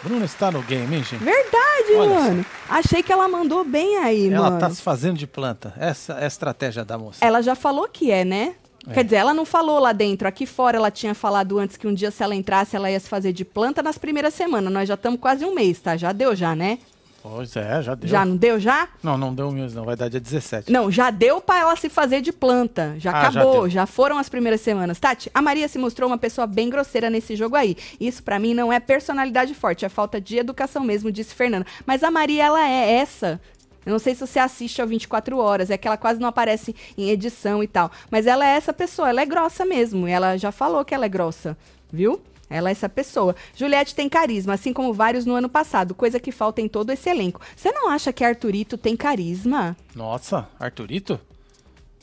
Bruna está no game, hein, gente? Verdade, Olha mano. Achei que ela mandou bem aí, Ela mano. tá se fazendo de planta. Essa é a estratégia da moça. Ela já falou que é, né? É. Quer dizer, ela não falou lá dentro. Aqui fora ela tinha falado antes que um dia, se ela entrasse, ela ia se fazer de planta nas primeiras semanas. Nós já estamos quase um mês, tá? Já deu, já, né? Pois é, já deu. Já não deu, já? Não, não deu mesmo, não. Vai dar dia 17. Não, já deu pra ela se fazer de planta. Já Ah, já acabou, deu. já, foram as primeiras semanas. Tati, a Maria se mostrou uma pessoa bem grosseira nesse jogo aí. Isso pra mim não é personalidade forte, é falta de educação mesmo, disse Fernanda. Mas a Maria, ela é essa. Eu não sei se você assiste ao 24 horas, é que ela quase não aparece em edição e tal. Mas ela é essa pessoa, ela é grossa mesmo. E ela já falou que ela é grossa, viu? Ela é essa pessoa. Juliette tem carisma, assim como vários no ano passado, coisa que falta em todo esse elenco. Você não acha que Arthurito tem carisma? Nossa, Arthurito?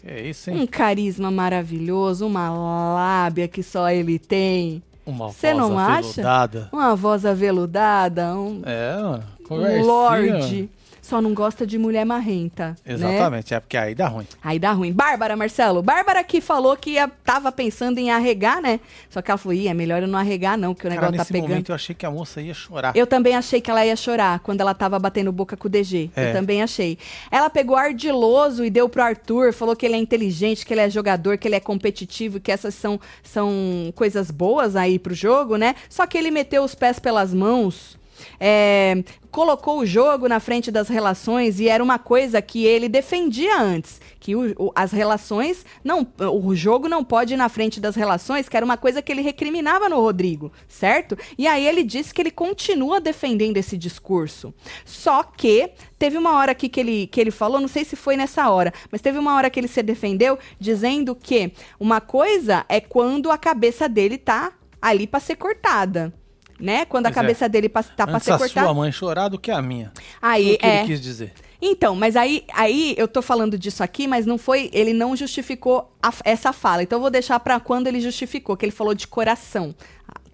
Que isso, hein? Um carisma maravilhoso, uma lábia que só ele tem. Uma Cê voz não acha? aveludada. Uma voz aveludada, um, É, um conversinha. lorde. Só não gosta de mulher marrenta. Né? Exatamente, é porque aí dá ruim. Aí dá ruim. Bárbara, Marcelo. Bárbara que falou que ia, tava pensando em arregar, né? Só que ela falou, Ih, é melhor eu não arregar não, que o Cara, negócio tá nesse pegando. momento eu achei que a moça ia chorar. Eu também achei que ela ia chorar quando ela tava batendo boca com o DG. É. Eu também achei. Ela pegou ardiloso e deu pro Arthur, falou que ele é inteligente, que ele é jogador, que ele é competitivo, que essas são, são coisas boas aí pro jogo, né? Só que ele meteu os pés pelas mãos. É, colocou o jogo na frente das relações e era uma coisa que ele defendia antes, que o- o- as relações não, o jogo não pode ir na frente das relações, que era uma coisa que ele recriminava no Rodrigo, certo? E aí ele disse que ele continua defendendo esse discurso. Só que teve uma hora aqui que ele, que ele falou, não sei se foi nessa hora, mas teve uma hora que ele se defendeu dizendo que uma coisa é quando a cabeça dele tá ali para ser cortada. Né? Quando a Pois é. cabeça dele pa- tá para ser a cortada. sua mãe chorar do que a minha. Aí, o que é. ele quis dizer. Então, mas aí, aí eu tô falando disso aqui, mas não foi. Ele não justificou a- essa fala. Então eu vou deixar pra quando ele justificou, que ele falou de coração.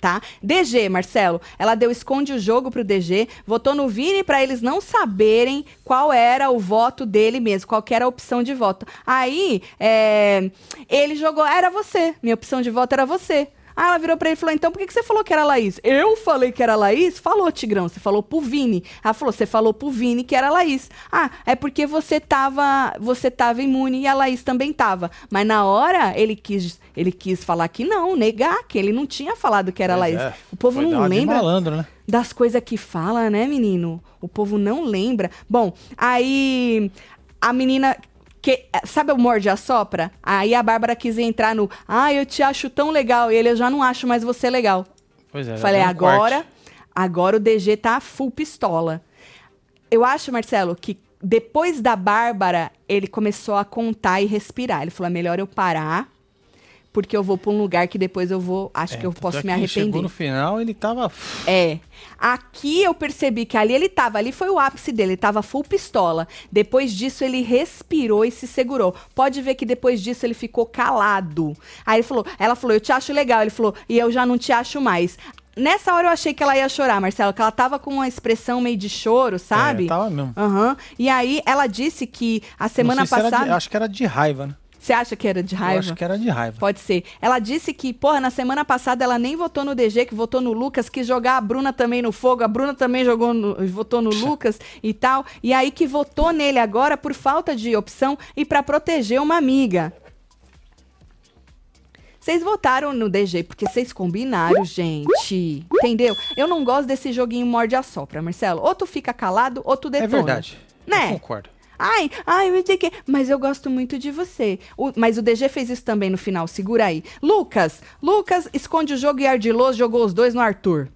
Tá? DG, Marcelo, ela deu esconde o jogo pro DG, votou no Vini pra eles não saberem qual era o voto dele mesmo, qual era a opção de voto. Aí, é, ele jogou, era você, minha opção de voto era você. Aí ela virou pra ele e falou: então por que, que você falou que era Laís? Eu falei que era Laís? Falou, Tigrão. Você falou pro Vini. Ela falou: você falou pro Vini que era Laís. Ah, é porque você tava, você tava imune e a Laís também tava. Mas na hora ele quis, ele quis falar que não, negar, que ele não tinha falado que era Pois Laís. é, O povo foi não lembra malandro, né? das coisas que fala, né, menino? O povo não lembra. Bom, aí a menina. Que, sabe o morde a sopra? Aí a Bárbara quis entrar no. Ah, eu te acho tão legal. E ele, eu já não acho mais você legal. Pois é. Falei, um agora, corte. agora o DG tá full pistola. Eu acho, Marcelo, que depois da Bárbara, ele começou a contar e respirar. Ele falou: é melhor eu parar, porque eu vou pra um lugar que depois eu vou. Acho É, que eu posso é me arrepender. Chegou no final, ele tava. É. Aqui eu percebi que ali ele tava, ali foi o ápice dele, ele tava full pistola. Depois disso ele respirou e se segurou. Pode ver que depois disso ele ficou calado. Aí ele falou, ela falou: "Eu te acho legal". Ele falou: "E eu já não te acho mais". Nessa hora eu achei que ela ia chorar, Marcelo, que ela tava com uma expressão meio de choro, sabe? É, tava mesmo. Aham. E aí ela disse que a semana sei se de- passada, acho que era de raiva, né? Você acha que era de Eu raiva? acho que era de raiva. Pode ser. Ela disse que, porra, na semana passada ela nem votou no DG, que votou no Lucas, quis jogar a Bruna também no fogo, a Bruna também jogou no- votou no [LAUGHS] Lucas e tal. E aí que votou nele agora por falta de opção e pra proteger uma amiga. Vocês votaram no DG porque vocês combinaram, gente. Entendeu? Eu não gosto desse joguinho morde a sopra, Marcelo. Ou tu fica calado, ou tu É detona. verdade. Né? Eu concordo. Ai, ai, não sei o quê. Mas eu gosto muito de você. O- mas o DG fez isso também no final, segura aí. Lucas, Lucas esconde o jogo e ardiloso jogou os dois no Arthur.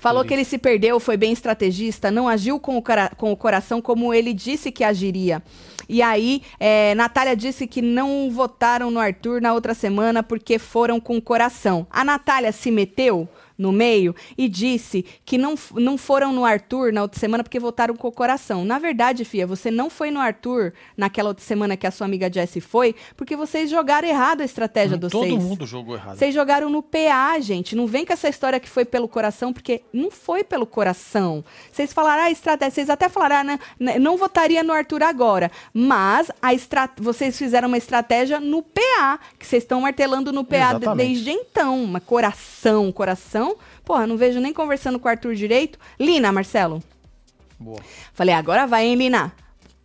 Falou que ele se perdeu, foi bem estrategista, não agiu com o, cara- com o coração como ele disse que agiria. E aí, é, Natália disse que não votaram no Arthur na outra semana porque foram com o coração. A Natália se meteu no meio e disse que não, não foram no Arthur na outra semana porque votaram com o coração. Na verdade, Fia, você não foi no Arthur naquela outra semana que a sua amiga Jessie foi porque vocês jogaram errado a estratégia Hum, dos Todo seis. mundo jogou errado. Vocês jogaram no PA, gente. Não vem com essa história que foi pelo coração, porque não foi pelo coração. Vocês falaram, ah, estratégia. Vocês até falaram, ah, né, né, não votaria no Arthur agora. Mas a estra... vocês fizeram uma estratégia no PA, que vocês estão martelando no PA Exatamente. desde então. Uma coração, coração. Porra, não vejo nem conversando com o Arthur direito. Lina, Marcelo. Boa. Falei, agora vai, hein, Lina?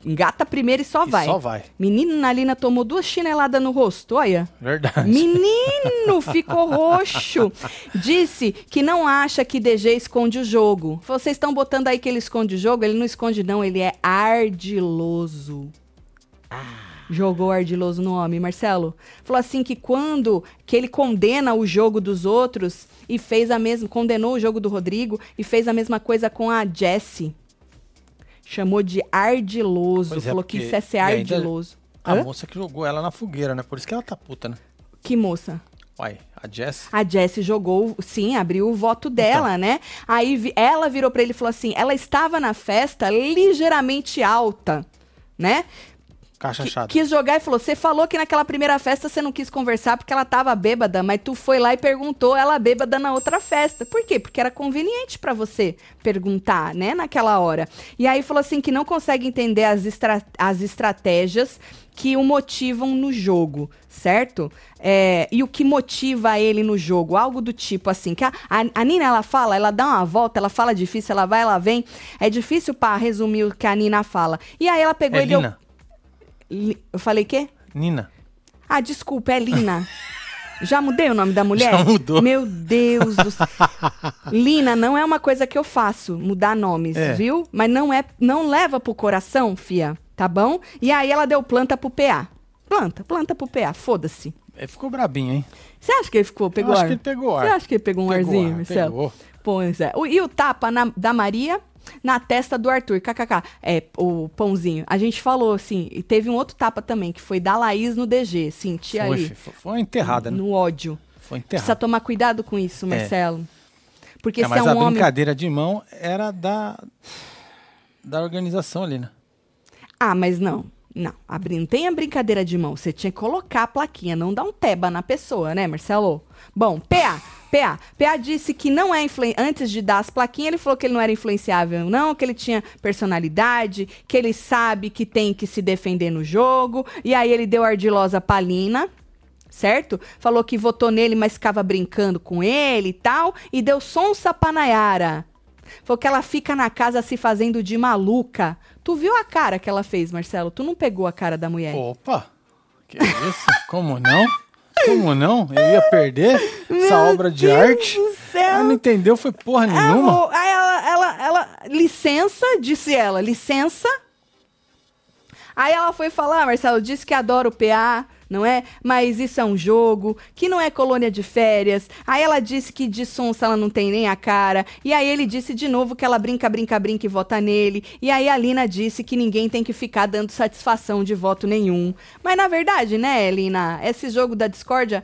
Engata primeiro e só E vai. só vai. Menina, a Lina tomou duas chineladas no rosto, olha. Verdade. Menino, [LAUGHS] ficou roxo. Disse que não acha que DG esconde o jogo. Vocês estão botando aí que ele esconde o jogo? Ele não esconde, não. Ele é ardiloso. Jogou ardiloso no homem, Marcelo. Falou assim que quando que ele condena o jogo dos outros e fez a mesma, condenou o jogo do Rodrigo e fez a mesma coisa com a Jessie. Chamou de ardiloso. É, falou que isso é ser ardiloso. A Hã? moça que jogou ela na fogueira, né? Por isso que ela tá puta, né? Que moça? Uai, a Jess. A Jessie jogou, sim, abriu o voto dela, né? Aí vi- ela virou pra ele e falou assim: ela estava na festa ligeiramente alta, né? Caixa Qui- chata. Quis jogar e falou: Você falou que naquela primeira festa você não quis conversar porque ela tava bêbada, mas tu foi lá e perguntou ela bêbada na outra festa. Por quê? Porque era conveniente pra você perguntar, né, naquela hora. E aí falou assim: que não consegue entender as, estra- as estratégias que o motivam no jogo, certo? É, e o que motiva ele no jogo, algo do tipo assim, que a, a, Nina ela fala, ela dá uma volta, ela fala difícil, ela vai, ela vem. É difícil pra resumir o que a Nina fala. E aí ela pegou É e deu. Li- Eu falei quê? Nina. Ah, desculpa, é Lina. [LAUGHS] Já mudei o nome da mulher? Já mudou. Meu Deus do céu. Lina não é uma coisa que eu faço, mudar nomes, É. viu? Mas não é, não leva pro coração, fia, tá bom? E aí ela deu planta pro PA. Planta, planta pro PA, foda-se. É, ficou brabinho, hein? Você acha que ele ficou, pegou Eu acho ar? que ele pegou ar. Você acha que ele pegou um Pegou arzinho, ar, Marcelo? pegou. Pois é. O- E o tapa na- da Maria na testa do Arthur, kkk. É, o pãozinho. A gente falou, assim, e teve um outro tapa também, que foi da Laís no DG. Senti Foi, ali, foi, enterrada, né? no ódio. Foi Precisa enterrada. tomar cuidado com isso, Marcelo. Porque É, se é mas um a homem... brincadeira de mão era da, da organização ali, né? Ah, mas não. Não, não tem a brincadeira de mão. Você tinha que colocar a plaquinha, não dar um teba na pessoa, né, Marcelo? Bom, PA, PA. PA disse que não é antes de dar as plaquinhas, ele falou que ele não era influenciável, não, que ele tinha personalidade, que ele sabe que tem que se defender no jogo. E aí ele deu ardilosa palina, certo? Falou que votou nele, mas ficava brincando com ele e tal. E deu sonsa pra Nayara. Falou que ela fica na casa se fazendo de maluca. Tu viu a cara que ela fez, Marcelo? Tu não pegou a cara da mulher? Opa! Que isso? Como não? Como não? Eu ia perder essa obra de Deus arte? do céu. Ela não entendeu, foi porra nenhuma. Ela, aí ela, ela, ela, licença, disse ela, licença. Aí ela foi falar, Marcelo, disse que adora o PA, não é? Mas isso é um jogo, que não é colônia de férias. Aí ela disse que de sonsa ela não tem nem a cara. E aí ele disse de novo que ela brinca, brinca, brinca e vota nele. E aí a Lina disse que ninguém tem que ficar dando satisfação de voto nenhum. Mas na verdade, né, Lina, esse jogo da discórdia,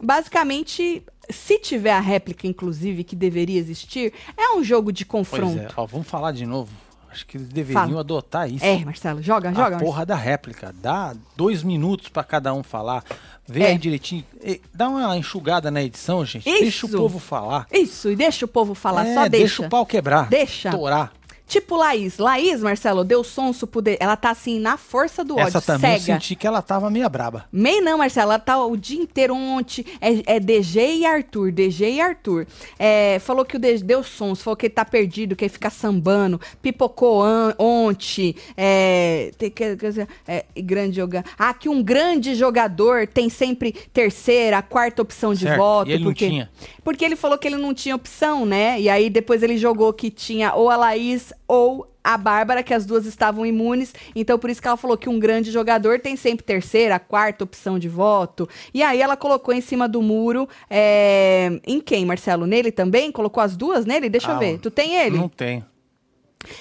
basicamente, se tiver a réplica, inclusive, que deveria existir, é um jogo de Pois confronto. é, ó, vamos falar de novo. Acho que eles deveriam Fala. adotar isso. É, Marcelo, joga, joga. a Marcelo. porra da réplica. Dá dois minutos pra cada um falar. Vê É. aí direitinho. E dá uma enxugada na edição, gente. Isso. Deixa o povo falar. Isso, e deixa o povo falar, É, só deixa. o pau quebrar. Deixa. Torar. Tipo Laís. Laís, Marcelo, deu sonso pro... De... Ela tá assim, na força do ódio, Essa também eu cega. senti que ela tava meia braba. Meio não, Marcelo, ela tá o dia inteiro ontem. É, é DG e Arthur, DG e Arthur. É, falou que o DG deu sons, falou que ele tá perdido, que ele fica sambando, pipocou ontem. É, tem que, é, grande jogador. Ah, que um grande jogador tem sempre terceira, quarta opção de Certo, voto. e ele não porque, tinha. Porque ele falou que ele não tinha opção, né? E aí depois ele jogou que tinha ou a Laís ou a Bárbara, que as duas estavam imunes. Então por isso que ela falou que um grande jogador tem sempre terceira, quarta opção de voto. E aí ela colocou em cima do muro. é, Em quem, Marcelo? Nele também? Colocou as duas nele? Deixa eu Ah, ver. Tu tem ele? Não tenho.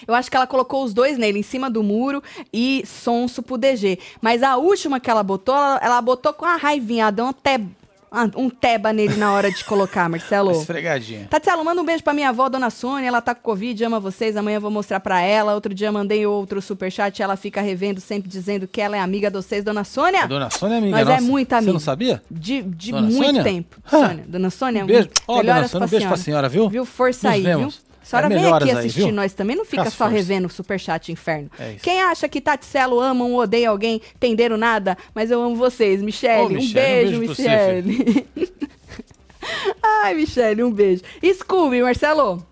Eu acho que ela colocou os dois nele, em cima do muro e sonso pro DG. Mas a última que ela botou, ela, ela botou com a raivinha, ela deu um, te, um teba nele na hora de colocar, Marcelo. Esfregadinha. Tatielo, manda um beijo pra minha avó, dona Sônia. Ela tá com Covid, ama vocês. Amanhã eu vou mostrar pra ela. Outro dia mandei outro superchat. Ela fica revendo, sempre dizendo que ela é amiga de vocês, dona Sônia. A dona Sônia é amiga Nós nossa. é muito Você amigo. não sabia? De, de Dona muito Sônia? tempo. Ah. Sônia, dona Sônia, Um beijo. Melhoras dona Sônia, um beijo pra senhora, viu? Viu? Força Nos aí, vemos. viu? A senhora É vem aqui aí, assistir viu? nós também, não fica só força. revendo o Superchat Inferno. É. Quem acha que Taticelo ama ou odeia alguém, entenderam nada, mas eu amo vocês. Michele, Ô, um Michele, um beijo, beijo pra você, Michele. [LAUGHS] Ai, Michele, um beijo. Scooby, Marcelo.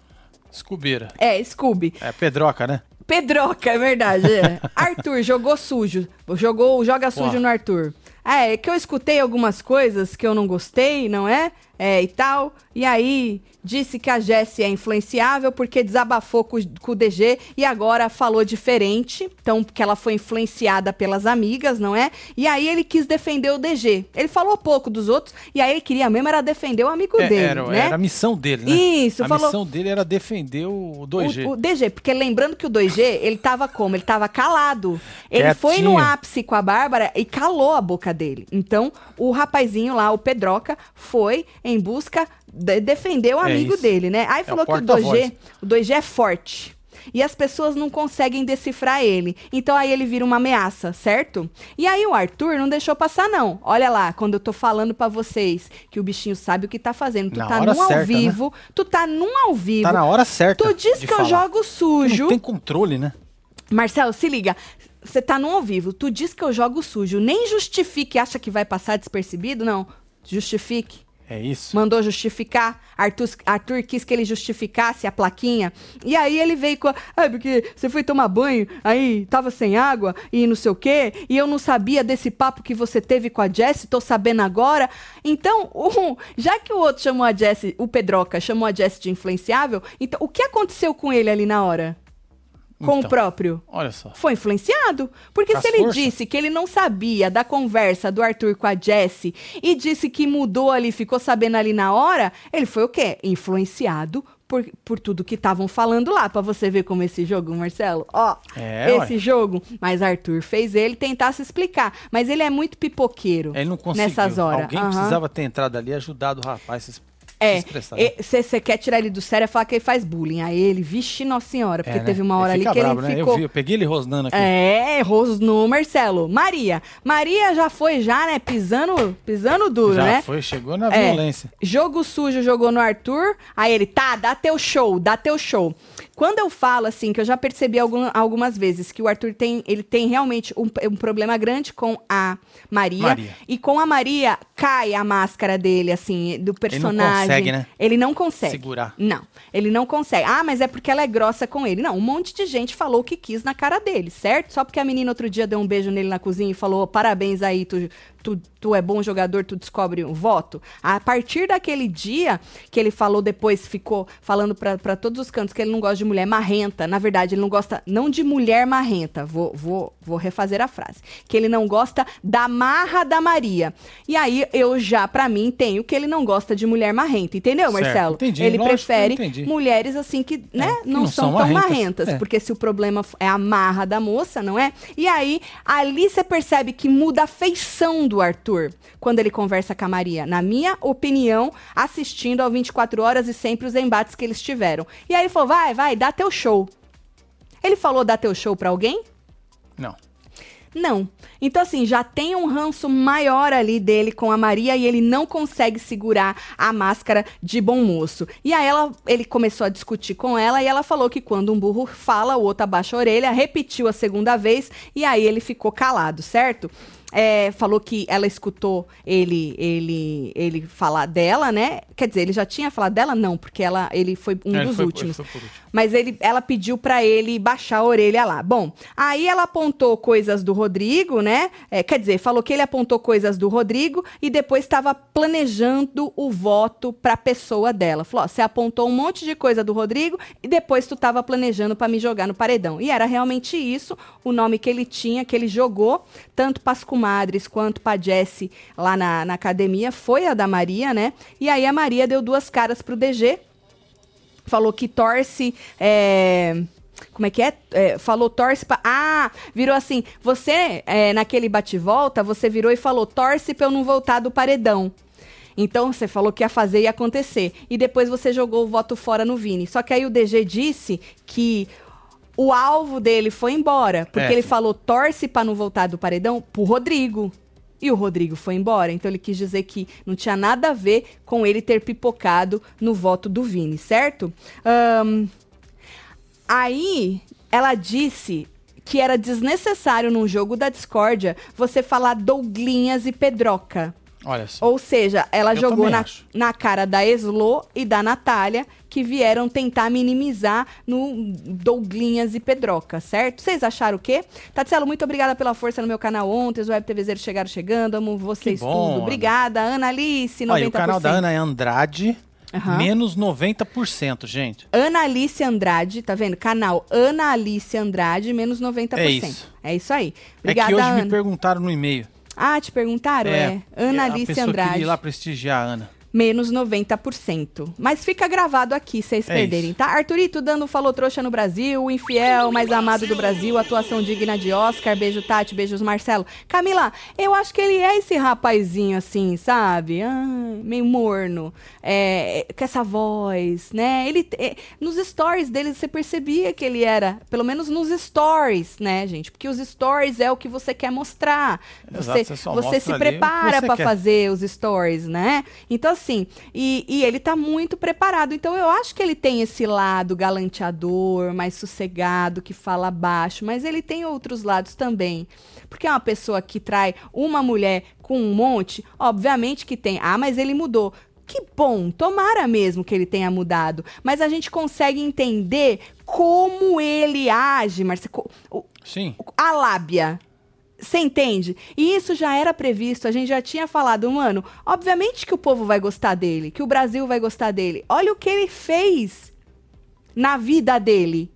Descobriram. É, Scooby. É Pedroca, né? Pedroca, é verdade. é. [LAUGHS] Arthur jogou sujo. Jogou, joga sujo Uau. no Arthur. É, é que eu escutei algumas coisas que eu não gostei, não é? É, e tal. E aí, disse que a Jessie é influenciável porque desabafou com, o- com o DG e agora falou diferente. Então, porque ela foi influenciada pelas amigas, não é? E aí ele quis defender o DG. Ele falou pouco dos outros e aí ele queria mesmo era defender o amigo É, dele, era, né? era a missão dele, né? Isso, a falou- missão dele era defender o 2G. O, o DG, porque lembrando que o 2G, ele tava como? Ele tava calado. Ele foi no Quietinho. ápice com a Bárbara e calou a boca dele. Então, o rapazinho lá, o Pedroca, foi em busca de defender o É amigo isso. dele, né? Aí É falou que o porta-voz. 2G, o 2G é forte. E as pessoas não conseguem decifrar ele. Então aí ele vira uma ameaça, certo? E aí o Arthur não deixou passar, não. Olha lá, quando eu tô falando pra vocês que o bichinho sabe o que tá fazendo. Tu Na tá num ao certa, né? vivo. Tu tá num ao vivo. Tá na hora certa. Tu diz que eu falar. jogo sujo. Não tem controle, né? Marcelo, se liga. Você tá no ao vivo. Tu diz que eu jogo sujo. Nem justifique. Acha que vai passar despercebido? Não. Justifique. É isso. Mandou justificar. Arthur, Arthur quis que ele justificasse a plaquinha. E aí ele veio com. Ah, porque você foi tomar banho, aí tava sem água e não sei o quê. E eu não sabia desse papo que você teve com a Jessie, tô sabendo agora. Então, [LAUGHS] um, já que o outro chamou a Jessie, o Pedroca chamou a Jessie de influenciável, então o que aconteceu com ele ali na hora? Com o Então. próprio? Olha só. Foi influenciado. Porque se ele forças. disse que ele não sabia da conversa do Arthur com a Jessie e disse que mudou ali, ficou sabendo ali na hora, ele foi o quê? Influenciado por, por tudo que estavam falando lá. Pra você ver como esse jogo, Marcelo. Ó, É, esse jogo. Mas Arthur fez ele tentar se explicar. Mas ele é muito pipoqueiro Ele não conseguiu. nessas horas. Alguém Aham. precisava ter entrado ali e ajudado o rapaz a se, se É, expressar. né? você quer tirar ele do sério e falar que ele faz bullying. Aí ele, vixe, nossa senhora, porque É, né? teve uma hora ali que bravo, ele né? ficou. Eu vi, eu peguei ele rosnando aqui. É, rosnou, Marcelo. Maria. Maria já foi, já, né? Pisando, pisando duro, Já né? foi, chegou na É, violência. Jogo sujo jogou no Arthur. Aí ele, tá, dá teu show, dá teu show. Quando eu falo assim, que eu já percebi algum- algumas vezes que o Arthur tem, ele tem realmente um, um problema grande com a Maria, Maria. E com a Maria cai a máscara dele, assim, do personagem. consegue, né? Ele não consegue. Segurar. Não, ele não consegue. Ah, mas é porque ela é grossa com ele. Não, um monte de gente falou o que quis na cara dele, certo? Só porque a menina outro dia deu um beijo nele na cozinha e falou: parabéns aí, tu, tu, tu é bom jogador, tu descobre um voto. A partir daquele dia que ele falou depois, ficou falando pra pra todos os cantos que ele não gosta de mulher marrenta. Na verdade, ele não gosta não de mulher marrenta. Vou, vou, vou refazer a frase. Que ele não gosta da marra da Maria. E aí eu já, pra mim, tenho que ele não gosta de mulher marrenta. Entendeu, Certo, Marcelo? entendi, ele lógico, prefere entendi. mulheres assim que, né, que não, não são, são tão marrentas. marrentas, É. porque se o problema é a marra da moça, não é? E aí, ali você percebe que muda a feição do Arthur quando ele conversa com a Maria. Na minha opinião, assistindo ao 24 horas e sempre os embates que eles tiveram. E aí ele falou: vai, vai, dá teu show. Ele falou dá teu show pra alguém? Não. Não. Então, assim, já tem um ranço maior ali dele com a Maria e ele não consegue segurar a máscara de bom moço. E aí ela, ele começou a discutir com ela e ela falou que quando um burro fala, o outro abaixa a orelha, repetiu a segunda vez e aí ele ficou calado, certo? É, falou que ela escutou ele ele ele falar dela, né? Quer dizer, ele já tinha falado dela? Não, porque ela, ele foi um É, ele dos foi- ele últimos. por último. Mas ele, ela pediu pra ele baixar a orelha lá. Bom, aí ela apontou coisas do Rodrigo, né? É, quer dizer, falou que ele apontou coisas do Rodrigo e depois estava planejando o voto pra pessoa dela. Falou: ó, você apontou um monte de coisa do Rodrigo e depois tu tava planejando pra me jogar no paredão. E era realmente isso, o nome que ele tinha, que ele jogou, tanto pras comadres quanto pra Jessie lá na, na academia, foi a da Maria, né? E aí a Maria deu duas caras pro DG falou que torce é, como é que é? É, Falou torce pra. Ah, virou assim. Você, é, naquele bate-volta, você virou e falou torce pra eu não voltar do paredão. Então você falou que ia fazer e acontecer. E depois você jogou o voto fora no Vini. Só que aí o DG disse que o alvo dele foi embora. Porque É. ele falou torce pra não voltar do paredão pro Rodrigo. E o Rodrigo foi embora. Então ele quis dizer que não tinha nada a ver com ele ter pipocado no voto do Vini, certo? Ahn, Aí ela disse que era desnecessário num jogo da discórdia você falar Douglinhas e Pedroca. Olha só. Ou seja, ela Eu jogou na, acho. na cara da Eslo e da Natália, que vieram tentar minimizar no Douglinhas e Pedroca, certo? Vocês acharam o quê? Tatselo, muito obrigada pela força no meu canal ontem. Os Web TVzeiros chegaram chegando. Amo vocês bom, tudo. Ana. Obrigada. Ana Alice, 90%. Olha, o canal da Ana é Andrade, Aham. menos 90%, gente. Ana Alice Andrade, tá vendo? Canal Ana Alice Andrade, menos 90%. É isso. É isso aí. é Obrigada, que hoje Ana. me perguntaram no e-mail. Ah, te perguntaram? É. Ana a Alice Andrade. queria ir lá prestigiar a Ana. Menos 90%. Mas fica gravado aqui, se vocês É perderem, isso. tá? Arthurito dando falou trouxa no Brasil, o infiel, mais amado do Brasil, atuação digna de Oscar, beijo Tati, beijos Marcelo. Camila, eu acho que ele é esse rapazinho assim, sabe? Ah, meio morno, é, com essa voz, né? Ele, é, nos stories dele você percebia que ele era, pelo menos nos stories, né, gente? Porque os stories é o que você quer mostrar. Exato, Você, você você se prepara quer. fazer os stories, né? Então, assim, e, e ele tá muito preparado. Então, eu acho que ele tem esse lado galanteador, mais sossegado, que fala baixo, mas ele tem outros lados também. Porque é uma pessoa que trai uma mulher com um monte, obviamente que tem. Ah, mas ele mudou. Que bom, tomara mesmo que ele tenha mudado. Mas a gente consegue entender como ele age, Marcelo. Sim. A lábia. Você entende? E isso já era previsto, a gente já tinha falado, mano. Obviamente que o povo vai gostar dele, que o Brasil vai gostar dele. Olha o que ele fez na vida dele.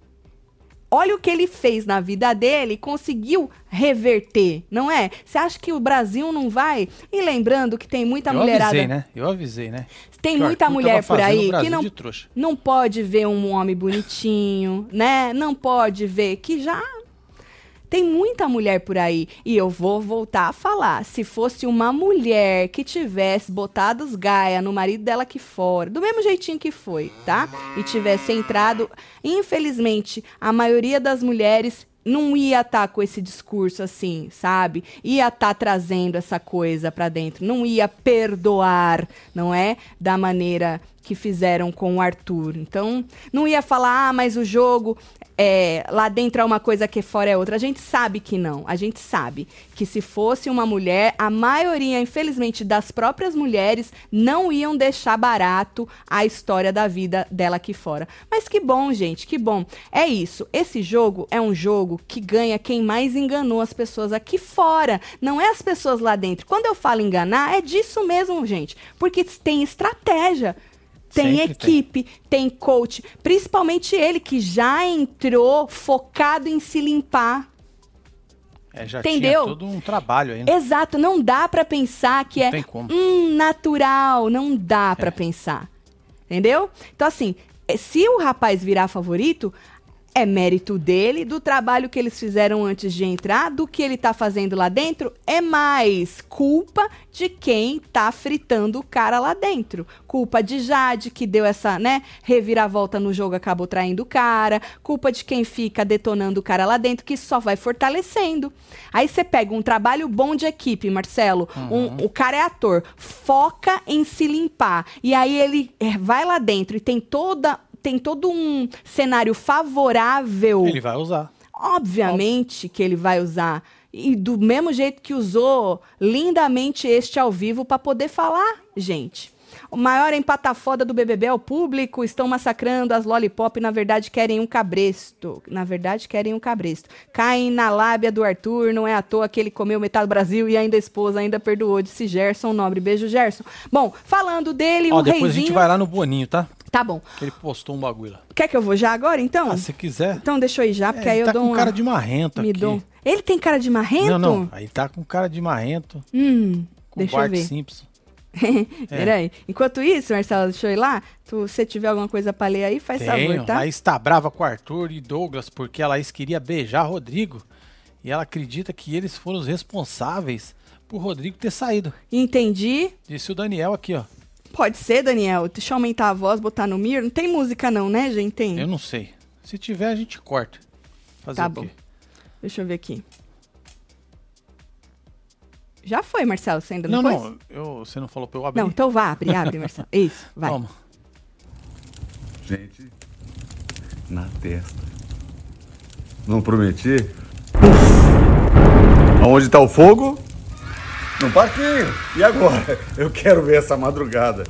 Olha o que ele fez na vida dele e conseguiu reverter, não é? Você acha que o Brasil não vai? E lembrando que tem muita Eu mulherada. avisei, né? Eu avisei, né? Tem Que muita mulher por aí que Brasil não, não pode ver um homem bonitinho, né? Não pode ver que já tem muita mulher por aí. E eu vou voltar a falar. Se fosse uma mulher que tivesse botado os gaia no marido dela aqui fora, do mesmo jeitinho que foi, tá? E tivesse entrado. Infelizmente, a maioria das mulheres não ia estar com esse discurso assim, sabe? Ia estar trazendo essa coisa pra dentro. Não ia perdoar, não é? Da maneira que fizeram com o Arthur. Então, não ia falar, ah, mas o jogo é, lá dentro é uma coisa que fora é outra. A gente sabe que não. A gente sabe que se fosse uma mulher, a maioria, infelizmente, das próprias mulheres não iam deixar barato a história da vida dela aqui fora. Mas que bom, gente, que bom. É isso. Esse jogo é um jogo que ganha quem mais enganou as pessoas aqui fora. Não é as pessoas lá dentro. Quando eu falo enganar, é disso mesmo, gente. Porque tem estratégia. Tem Sempre equipe, tem. coach, principalmente ele que já entrou focado em se limpar. É, já Entendeu? todo um trabalho aí, né? Exato, não dá pra pensar que Não é tem hum, natural, não dá pra É. pensar. Entendeu? Então assim, eh, se o rapaz virar favorito, é mérito dele, do trabalho que eles fizeram antes de entrar, do que ele tá fazendo lá dentro, é mais culpa de quem tá fritando o cara lá dentro. Culpa de Jade, que deu essa, né, reviravolta no jogo, acabou traindo o cara. Culpa de quem fica detonando o cara lá dentro, que só vai fortalecendo. Aí você pega um trabalho bom de equipe, Marcelo. um- o cara é ator, foca em se limpar. E aí ele é, vai lá dentro e tem toda. Tem todo um cenário favorável. Ele vai usar. Obviamente que ele vai usar. E do mesmo jeito que usou lindamente este ao vivo para poder falar, gente. O maior empata foda do BBB é o público, estão massacrando as lollipop, na verdade querem um cabresto. Na verdade querem um cabresto. Caem na lábia do Arthur, não é à toa que ele comeu metade do Brasil e ainda a esposa ainda perdoou, disse Gerson Nobre. Beijo, Gerson. Bom, falando dele, Ó, o depois a reizinho... gente vai lá no Boninho, tá? Tá bom. Que ele postou um bagulho lá. Quer que eu vou já agora, então? Ah, se quiser. Então deixa eu ir já, porque É, aí eu tá dou com uma... cara de marrento Me aqui. dou. Ele tem cara de marrento? Não, não. Aí tá com cara de marrento. Hum, Com deixa Bart eu ver. Simpson. [LAUGHS] Peraí. Enquanto isso, Marcelo, deixa eu ir lá. Tu, se tiver alguma coisa pra ler aí, faz Tenho. favor, tá? Laís está brava com o Arthur e Douglas porque a Laís queria beijar Rodrigo. E ela acredita que eles foram os responsáveis por Rodrigo ter saído. Entendi. Disse o Daniel aqui, ó. Pode ser, Daniel. Deixa eu aumentar a voz, botar no mir. Não tem música não, né, gente? Tem. Eu não sei. Se tiver, a gente corta. Fazer Tá o bom. quê? Deixa eu ver aqui. Já foi, Marcelo, você ainda Não, não, não. Eu, você não falou pra eu abrir? Não, então vá, abre, abre, Marcelo. Isso, vai. Toma. Gente, na testa. Não prometi? Aonde tá o fogo? No parquinho. E agora? Eu quero ver essa madrugada.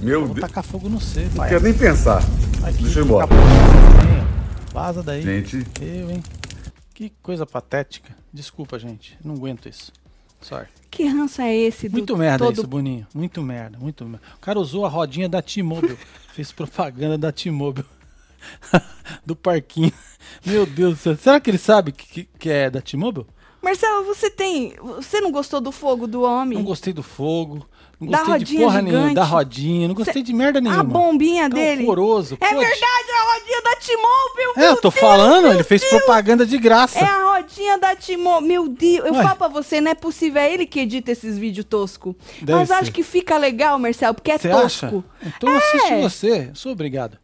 Meu Vou Deus. tacar fogo no C, Não quero nem pensar. Aqui, Deixa eu ir embora. Vaza daí. Gente, Eu, hein? Que coisa patética. Desculpa, gente. Não aguento isso. Sorry. Que ranço é esse do Muito merda todo... isso, Boninho. Muito merda, muito merda. O cara usou a rodinha da T-Mobile. [LAUGHS] fez propaganda da T-Mobile. [LAUGHS] do parquinho. Meu Deus do céu. Será que ele sabe que, que, que é da T-Mobile? Marcelo, você tem... Você não gostou do fogo do homem? Não gostei do fogo. Não Da gostei de porra nenhuma. gigante. Da rodinha. Não gostei de merda nenhuma. A bombinha Tá dele. horroroso. É Pô, verdade, a rodinha da. É, meu eu tô Deus, falando, ele fez Deus. propaganda de graça. É a rodinha da Timo. Meu Deus, eu Ué. falo pra você, não é possível. É ele que edita esses vídeos tosco. Deve Mas eu acho ser. que fica legal, Marcelo, porque é Você tosco. acha? Então eu assisti É. você. Sou obrigado.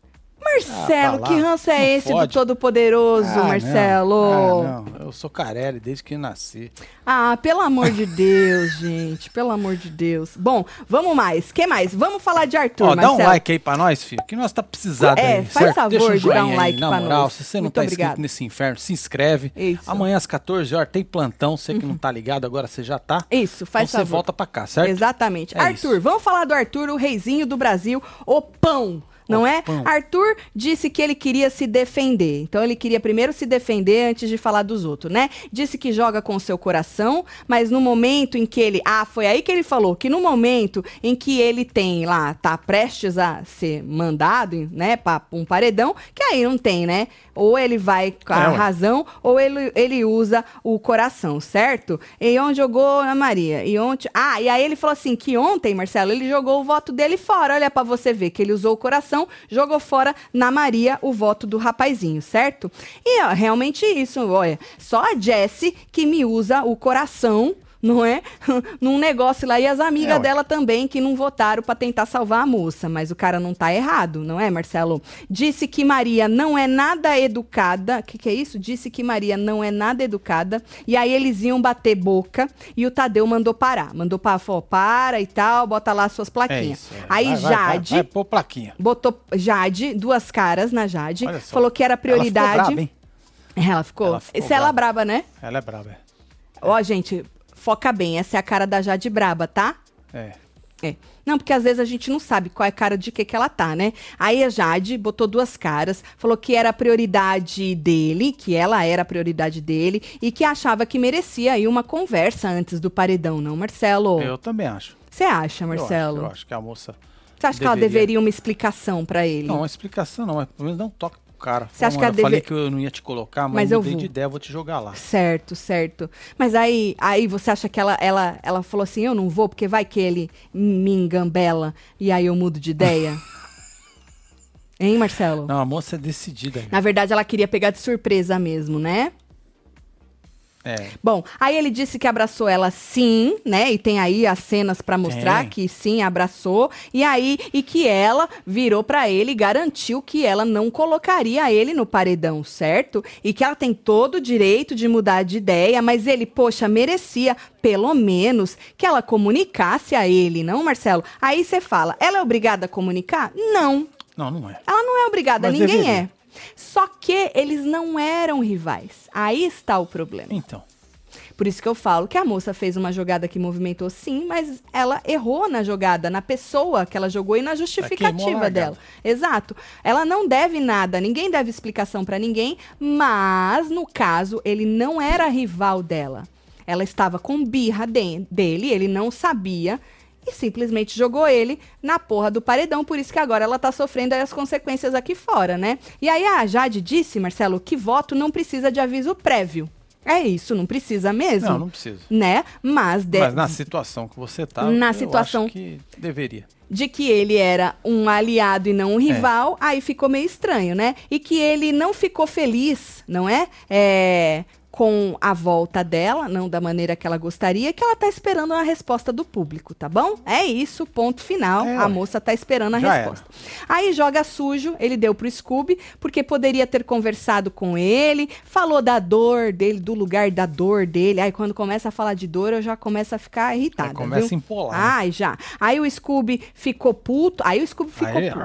Marcelo, Ah, tá que ranço é esse do fode. Todo-Poderoso, Ah, Marcelo? Não. Ah, não. Eu sou Carelli desde que nasci. Ah, pelo amor de Deus, [LAUGHS] gente. Pelo amor de Deus. Bom, vamos mais. que mais? Vamos falar de Arthur, Ó, dá um Marcelo. like aí pra nós, filho, que nós tá precisado É, aí, faz certo? favor um de dar um like aí, pra moral, nós. se você não Muito tá obrigado. inscrito nesse inferno, se inscreve. Isso. Amanhã às 14 horas tem plantão, você que não tá ligado, agora você já tá. Isso, faz então você favor. volta pra cá, certo? Exatamente. É Arthur, isso. vamos falar do Arthur, o reizinho do Brasil, o pão. Não é? pão. Arthur disse que ele queria se defender. Então ele queria primeiro se defender antes de falar dos outros, né? Disse que joga com o seu coração, mas no momento em que ele. Ah, foi aí que ele falou que no momento em que ele tem lá, tá prestes a ser mandado, né, pra um paredão, que aí não tem, né? Ou ele vai com a É, razão, ou ele, ele usa o coração, certo? E onde jogou Ana Maria? E ontem. Ah, e aí ele falou assim: que ontem, Marcelo, ele jogou o voto dele fora. Olha pra você ver que ele usou o coração, jogou fora na Maria o voto do rapazinho, certo? E ó, realmente isso, olha. Só a Jessie que me usa o coração. Não é? [LAUGHS] Num negócio lá. E as amigas É, dela também que não votaram pra tentar salvar a moça. Mas o cara não tá errado, não é, Marcelo? Disse que Maria não é nada educada. O que, que é isso? Disse que Maria não é nada educada. E aí eles iam bater boca. E o Tadeu mandou parar. Mandou para, falou, para e tal, bota lá suas É plaquinhas. isso. é. Aí Vai, Jade. Vai, vai, pôr plaquinha. Botou Jade, duas caras na Jade, falou que era Ela prioridade. ficou braba, hein? Ela ficou. Ela ficou Isso ela braba. braba, né? Ela é braba, é. Ó, gente, foca bem. Essa é a cara da Jade braba, tá? É. É. Não, porque às vezes a gente não sabe qual é a cara de que que ela tá, né? Aí a Jade botou duas caras, falou que era a prioridade dele, que ela era a prioridade dele e que achava que merecia aí uma conversa antes do paredão, não, Marcelo? Eu também acho. Você acha, Eu acho, Marcelo? Eu acho, que a moça. Você acha que ela deveria- deveria uma explicação pra ele? Não, uma explicação não, mas pelo menos dá um toque cara. Você acha que ela "Mano, Eu falei deve- que eu não ia te colocar, mas, Mas eu mudei vou." de ideia, vou te jogar lá. Certo, certo. Mas aí, aí você acha que ela, ela, ela falou assim, eu não vou, porque vai que ele me engambela e aí eu mudo de ideia? [LAUGHS] hein, Marcelo? Não, a moça é decidida. Na verdade, ela queria pegar de surpresa mesmo, né? É. Bom, aí ele disse que abraçou ela sim, né? E tem aí as cenas pra mostrar Tem. que sim, abraçou. E aí, e que ela virou pra ele e garantiu que ela não colocaria ele no paredão, certo? E que ela tem todo o direito de mudar de ideia, mas ele, poxa, merecia pelo menos que ela comunicasse a ele, não, Marcelo? Aí você fala, ela é obrigada a comunicar? Não. Não, não é. Ela não é obrigada, Mas ninguém deveria. é. Só que eles não eram rivais. Aí está o problema. Então. Por isso que eu falo que a moça fez uma jogada que movimentou sim, mas ela errou na jogada, na pessoa que ela jogou e na justificativa dela. Exato. Ela não deve nada, ninguém deve explicação pra ninguém, mas no caso ele não era rival dela. Ela estava com birra de- dele, ele não sabia e simplesmente jogou ele na porra do paredão, por isso que agora ela tá sofrendo as consequências aqui fora, né? E aí a Jade disse, Marcelo, que voto não precisa de aviso prévio. É isso, não precisa mesmo. Não, não precisa. Né? Mas, de... Mas na situação que você tá, Na situação- que deveria. de que ele era um aliado e não um rival, aí ficou meio estranho, né? E que ele não ficou feliz, não é? É, com a volta dela, não da maneira que ela gostaria, que ela tá esperando a resposta do público, tá bom? É isso, ponto final. É, a moça tá esperando a resposta. Aí joga sujo, ele deu pro Scooby, porque poderia ter conversado com ele, falou da dor dele, do lugar da dor dele. Aí quando começa a falar de dor, eu já começo a ficar irritada. Aí começa viu? a empolar? Ai, já. Aí o Scooby ficou puto. Aí o Scooby ficou Aí, puto.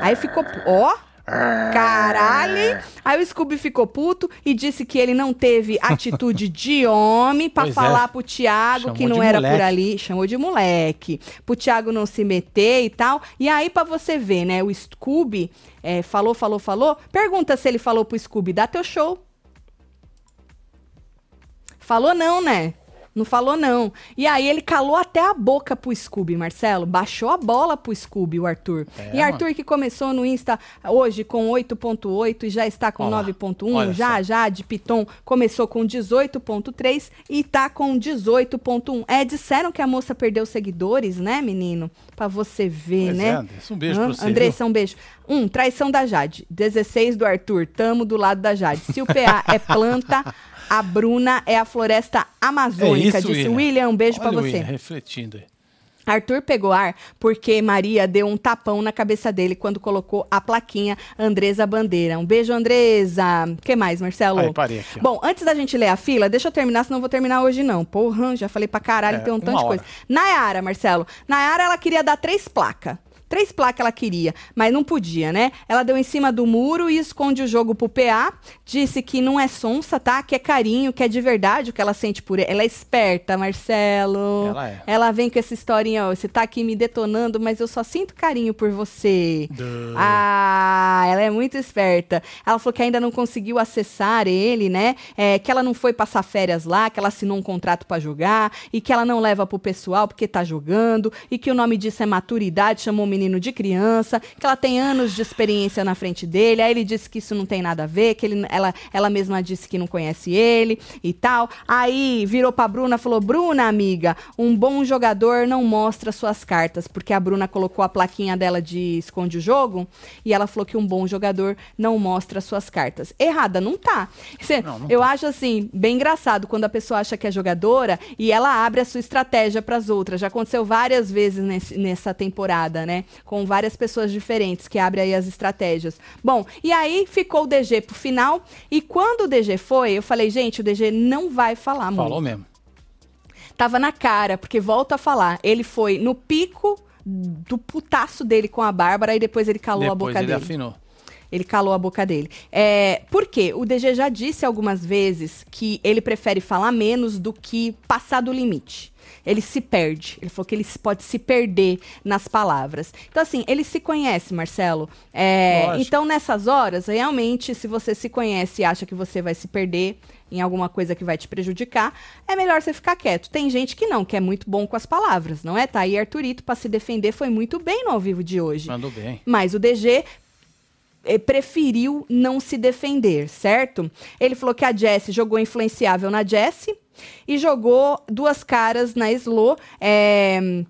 Aí ficou. Ó. Caralho! Aí o Scooby ficou puto e disse que ele não teve [LAUGHS] atitude de homem pra Pois é. falar pro Thiago Chamou que não de era por moleque. ali. Chamou de moleque. Pro Thiago não se meter e tal. E aí, pra você ver, né? O Scooby é, falou, falou, falou. Pergunta se ele falou pro Scooby: dá teu show. Falou não, né? Não falou não. E aí ele calou até a boca pro Scooby, Marcelo. Baixou a bola pro Scooby, o Arthur. É, e Arthur que começou no Insta hoje com 8.8 e já está com Ó lá. 9.1. Olha Já, só. já, de Piton começou com 18.3 e tá com 18.1. É, disseram que a moça perdeu seguidores, né, menino? Pra você ver, Pois né? é, Andressa, um beijo Hã? pra você, Andressa, um beijo. Um, traição da Jade. 16 do Arthur. Tamo do lado da Jade. Se o PA é planta, a Bruna é a floresta amazônica. É isso, disse William. William, um beijo o você. William refletindo aí. Arthur pegou ar porque Maria deu um tapão na cabeça dele quando colocou a plaquinha Andresa Bandeira. Um beijo, Andresa. O que mais, Marcelo? Aí, parei aqui, ó. Bom, antes da gente ler a fila, deixa eu terminar, senão eu vou terminar hoje não. Porra, já falei pra caralho, É, tem um tanto de coisa. Nayara, Marcelo. Nayara, ela queria dar três placas. Três placas ela queria, mas não podia, né? Ela deu em cima do muro e esconde o jogo pro PA. Disse que não é sonsa, tá? Que é carinho, que é de verdade o que ela sente por ele. Ela é esperta, Marcelo. Ela é. Ela vem com essa historinha, ó, você tá aqui me detonando, mas eu só sinto carinho por você. Duh. Ah, ela é muito esperta. Ela falou que ainda não conseguiu acessar ele, né? É, que ela não foi passar férias lá, que ela assinou um contrato pra jogar e que ela não leva pro pessoal porque tá jogando e que o nome disso é maturidade, chamou menino de criança, que ela tem anos de experiência na frente dele. Aí ele disse que isso não tem nada a ver, que ele, ela, ela mesma disse que não conhece ele e tal. Aí virou pra Bruna, falou: "Bruna, amiga, um bom jogador não mostra suas cartas", porque a Bruna colocou a plaquinha dela de esconde o jogo e ela falou que um bom jogador não mostra suas cartas. Errada não tá. Cê- Não, não eu acho assim, bem engraçado quando a pessoa acha que é jogadora e ela abre a sua estratégia para as outras. Já aconteceu várias vezes nesse- nessa temporada, né? Com várias pessoas diferentes que abrem aí as estratégias. Bom, e aí ficou o DG pro final e quando o DG foi, eu falei, gente, o DG não vai falar muito. Falou mesmo. Tava na cara, porque volto a falar, ele foi no pico do putaço dele com a Bárbara e depois ele calou a Depois boca ele dele. afinou. Ele calou a boca dele. É, por quê? O DG já disse algumas vezes que ele prefere falar menos do que passar do limite. Ele se perde. Ele falou que ele pode se perder nas palavras. Então, assim, ele se conhece, Marcelo. É, então, nessas horas, realmente, se você se conhece e acha que você vai se perder em alguma coisa que vai te prejudicar, é melhor você ficar quieto. Tem gente que não, que é muito bom com as palavras, não é? Tá aí Arthurito, para se defender, foi muito bem no ao vivo de hoje. Mandou bem. Mas o DG eh, preferiu não se defender, certo? Ele falou que a Jessie jogou influenciável na Jessie e jogou duas caras na Slo. É,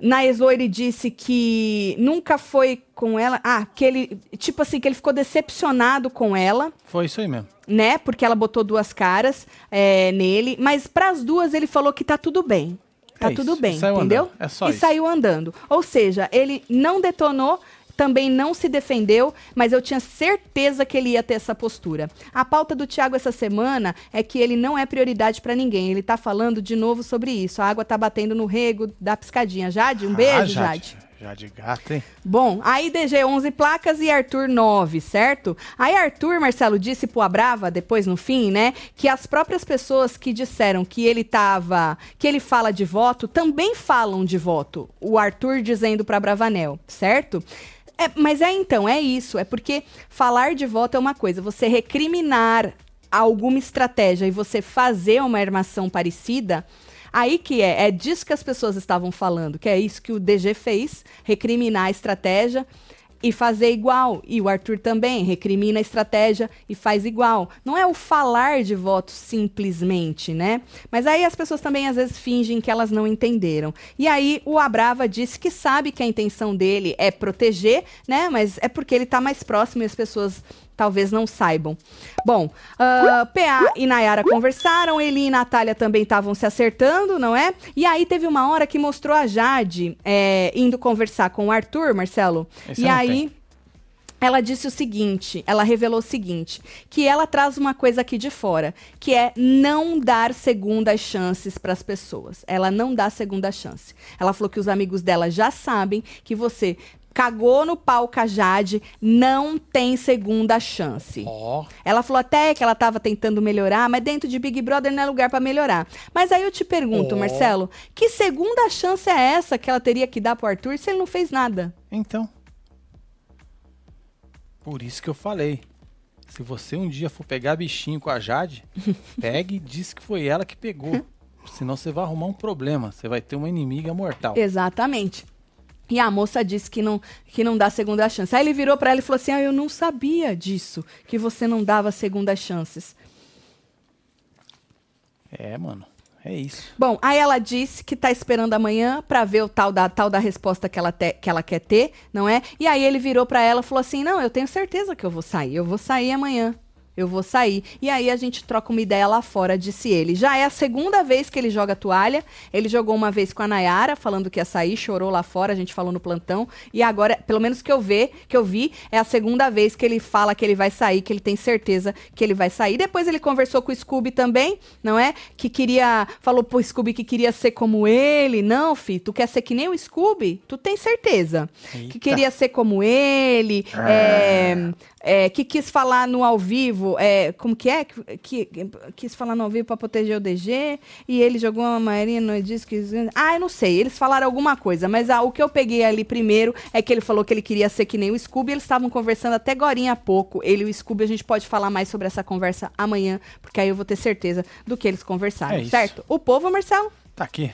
na Slo ele disse que nunca foi com ela. Ah, que ele. Tipo assim, que ele ficou decepcionado com ela Foi isso aí mesmo. né? Porque ela botou duas caras é, nele. Mas pras duas ele falou que tá tudo bem. Tá É tudo isso, bem, entendeu? andando. É só e isso. saiu andando. Ou seja, ele não detonou, também não se defendeu, mas eu tinha certeza que ele ia ter essa postura. A pauta do Thiago essa semana é que ele não é prioridade pra ninguém. Ele tá falando de novo sobre isso. A água tá batendo no rego da piscadinha. Jade, um beijo, Ah, Jade. Jade gato, hein? Bom, aí DG 11 placas e Arthur 9, certo? Aí Arthur, Marcelo, disse pro Abrava, depois no fim, né, que as próprias pessoas que disseram que ele tava, que ele fala de voto, também falam de voto. O Arthur dizendo pra Bravanel, certo? É, mas é então, é isso, é porque falar de voto é uma coisa, você recriminar alguma estratégia e você fazer uma armação parecida, Aí que é, é disso que as pessoas estavam falando, que é isso que o DG fez, recriminar a estratégia e fazer igual. E o Arthur também recrimina a estratégia e faz igual. Não é o falar de voto simplesmente, né? Mas aí as pessoas também às vezes fingem que elas não entenderam. E aí o Abrava disse que sabe que a intenção dele é proteger, né? Mas é porque ele tá mais próximo e as pessoas talvez não saibam. Bom, uh, PA e Nayara conversaram, ele e Natália também estavam se acertando, não é? E aí teve uma hora que mostrou a Jade é, indo conversar com o Arthur, Marcelo. Esse e aí. tem. Ela disse o seguinte, ela revelou o seguinte, que ela traz uma coisa aqui de fora, que é não dar segundas chances para as pessoas. Ela não dá segunda chance. Ela falou que os amigos dela já sabem que você cagou no pau com a Jade, não tem segunda chance. Ó, Ela falou até que ela estava tentando melhorar, mas dentro de Big Brother não é lugar para melhorar. Mas aí eu te pergunto, Oh. Marcelo, que segunda chance é essa que ela teria que dar pro Arthur se ele não fez nada? então. Por isso que eu falei. Se você um dia for pegar bichinho com a Jade, [LAUGHS] pegue e diz que foi ela que pegou. [LAUGHS] Senão você vai arrumar um problema. Você vai ter uma inimiga mortal. Exatamente. E a moça disse que não, que não dá segunda chance. Aí ele virou pra ela e falou assim: ah, eu não sabia disso, que você não dava segundas chances. É, mano. É isso. Bom, aí ela disse que tá esperando amanhã pra ver o tal da, tal da resposta que ela, te- que ela quer ter, não é? E aí ele virou pra ela e falou assim: Não, eu tenho certeza que eu vou sair, eu vou sair amanhã. Eu vou sair. E aí a gente troca uma ideia lá fora, disse ele. Já é a segunda vez que ele joga toalha. Ele jogou uma vez com a Nayara, falando que ia sair, chorou lá fora, a gente falou no plantão. E agora, pelo menos que eu ver, que eu vi, é a segunda vez que ele fala que ele vai sair, que ele tem certeza que ele vai sair. Depois ele conversou com o Scooby também, não é? Que queria. Falou pro Scooby que queria ser como ele. Não, fi, tu quer ser que nem o Scooby? Tu tem certeza. Que Eita. queria ser como ele. é, é, que quis falar no ao vivo, é, como que é? Que, que- quis falar no ao vivo para proteger o DG, e ele jogou uma Marina e disse que. Ah, eu não sei, eles falaram alguma coisa, mas ah, o que eu peguei ali primeiro é que ele falou que ele queria ser que nem o Scooby, eles estavam conversando até agora há pouco. Ele e o Scooby, a gente pode falar mais sobre essa conversa amanhã, porque aí eu vou ter certeza do que eles conversaram, É certo? O povo, Marcelo? Tá aqui.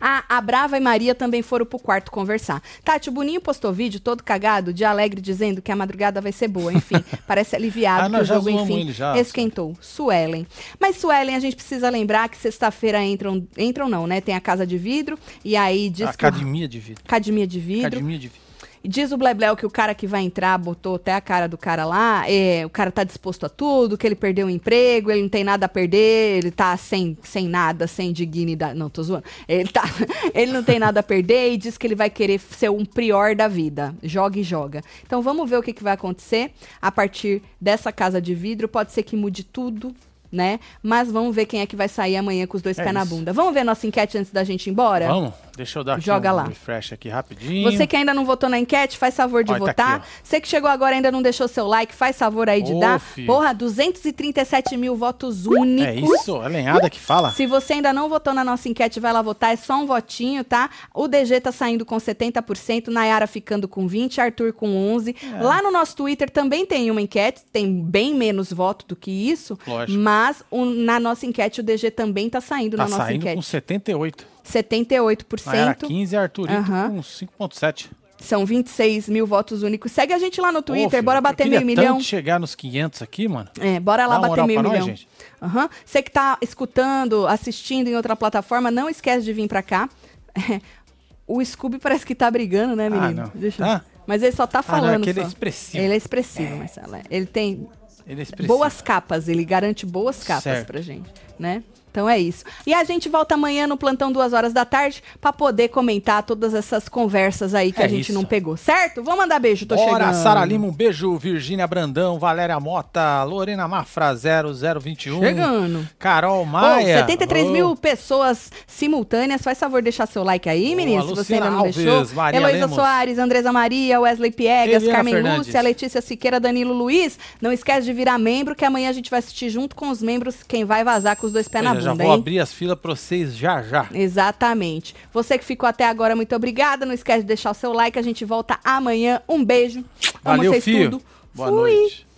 Ah, a Brava e Maria também foram pro quarto conversar. Tati, o Boninho postou vídeo todo cagado, de alegre, dizendo que a madrugada vai ser boa. Enfim, [LAUGHS] parece aliviado Ah, que nós o já jogo, enfim, esquentou. Suelen. Mas, Suelen, a gente precisa lembrar que sexta-feira entram, entram não, né? Tem a Casa de Vidro, e aí diz que... Academia de vidro. Academia de Vidro. Academia de vidro. Diz o Blebleu que o cara que vai entrar botou até a cara do cara lá, é, o cara tá disposto a tudo, que ele perdeu o emprego, ele não tem nada a perder, ele tá sem, sem nada, sem dignidade. Não, tô zoando. Ele, tá, [LAUGHS] ele não tem nada a perder e diz que ele vai querer ser um prior da vida. Joga e joga. Então vamos ver o que, que vai acontecer a partir dessa casa de vidro. Pode ser que mude tudo. Né? Mas vamos ver quem é que vai sair amanhã com os dois É pés na isso. bunda. Vamos ver nossa enquete antes da gente ir embora? Vamos, deixa eu dar aqui Joga um lá. refresh aqui rapidinho. Você que ainda não votou na enquete, faz favor de tá votar. aqui, Você que chegou agora e ainda não deixou seu like, faz favor aí de Ô, dar. filho. Porra, 237 mil votos únicos. É isso, a lenhada que fala. Se você ainda não votou na nossa enquete, vai lá votar. É só um votinho, tá? O DG tá saindo com 70%, Nayara ficando com 20%, Arthur com 11%. É. Lá no nosso Twitter também tem uma enquete, tem bem menos voto do que isso. Lógico. Mas o- na nossa enquete, o DG também tá saindo Tá na nossa saindo enquete. com 78. 78%. Nayara 15 e Arthurito Aham. com 5.7. São 26 mil votos únicos. Segue a gente lá no Ô, Twitter, filho, bora eu bater meio milhão. chegar nos 500 aqui, mano. É, bora lá bater meio nós, milhão. gente. Aham. Você que tá escutando, assistindo em outra plataforma, não esquece de vir pra cá. [LAUGHS] o Scooby parece que tá brigando, né, menino? não. Deixa eu- Tá? Mas ele só tá Ah, não, falando. é ele é expressivo. Ele é expressivo, Marcelo. é. Ele tem Ele é boas capas, ele garante boas capas Certo. pra gente, né? Então é isso. E a gente volta amanhã no plantão duas horas da tarde pra poder comentar todas essas conversas aí que É a gente isso. não pegou, certo? Vou mandar beijo, tô Bora, chegando. Sara Lima, um beijo. Virgínia Brandão, Valéria Mota, Lorena Mafra 0021. Chegando. Carol Maia. 73 Ô, mil pessoas simultâneas. Faz favor de deixar seu like aí, menina, se você ainda não Alves, deixou. Maria Heloísa Lemos. Soares, Andresa Maria, Wesley Piegas, Eliana Carmen Fernandes. Lúcia, Letícia Siqueira, Danilo Luiz. Não esquece de virar membro, que amanhã a gente vai assistir junto com os membros quem vai vazar com os dois pés na já vou hein? abrir as filas pra vocês já já. Exatamente. Você que ficou até agora, muito obrigada. Não esquece de deixar o seu like. A gente volta amanhã. Um beijo. Amo Valeu, vocês fio. tudo. Boa Fui. noite.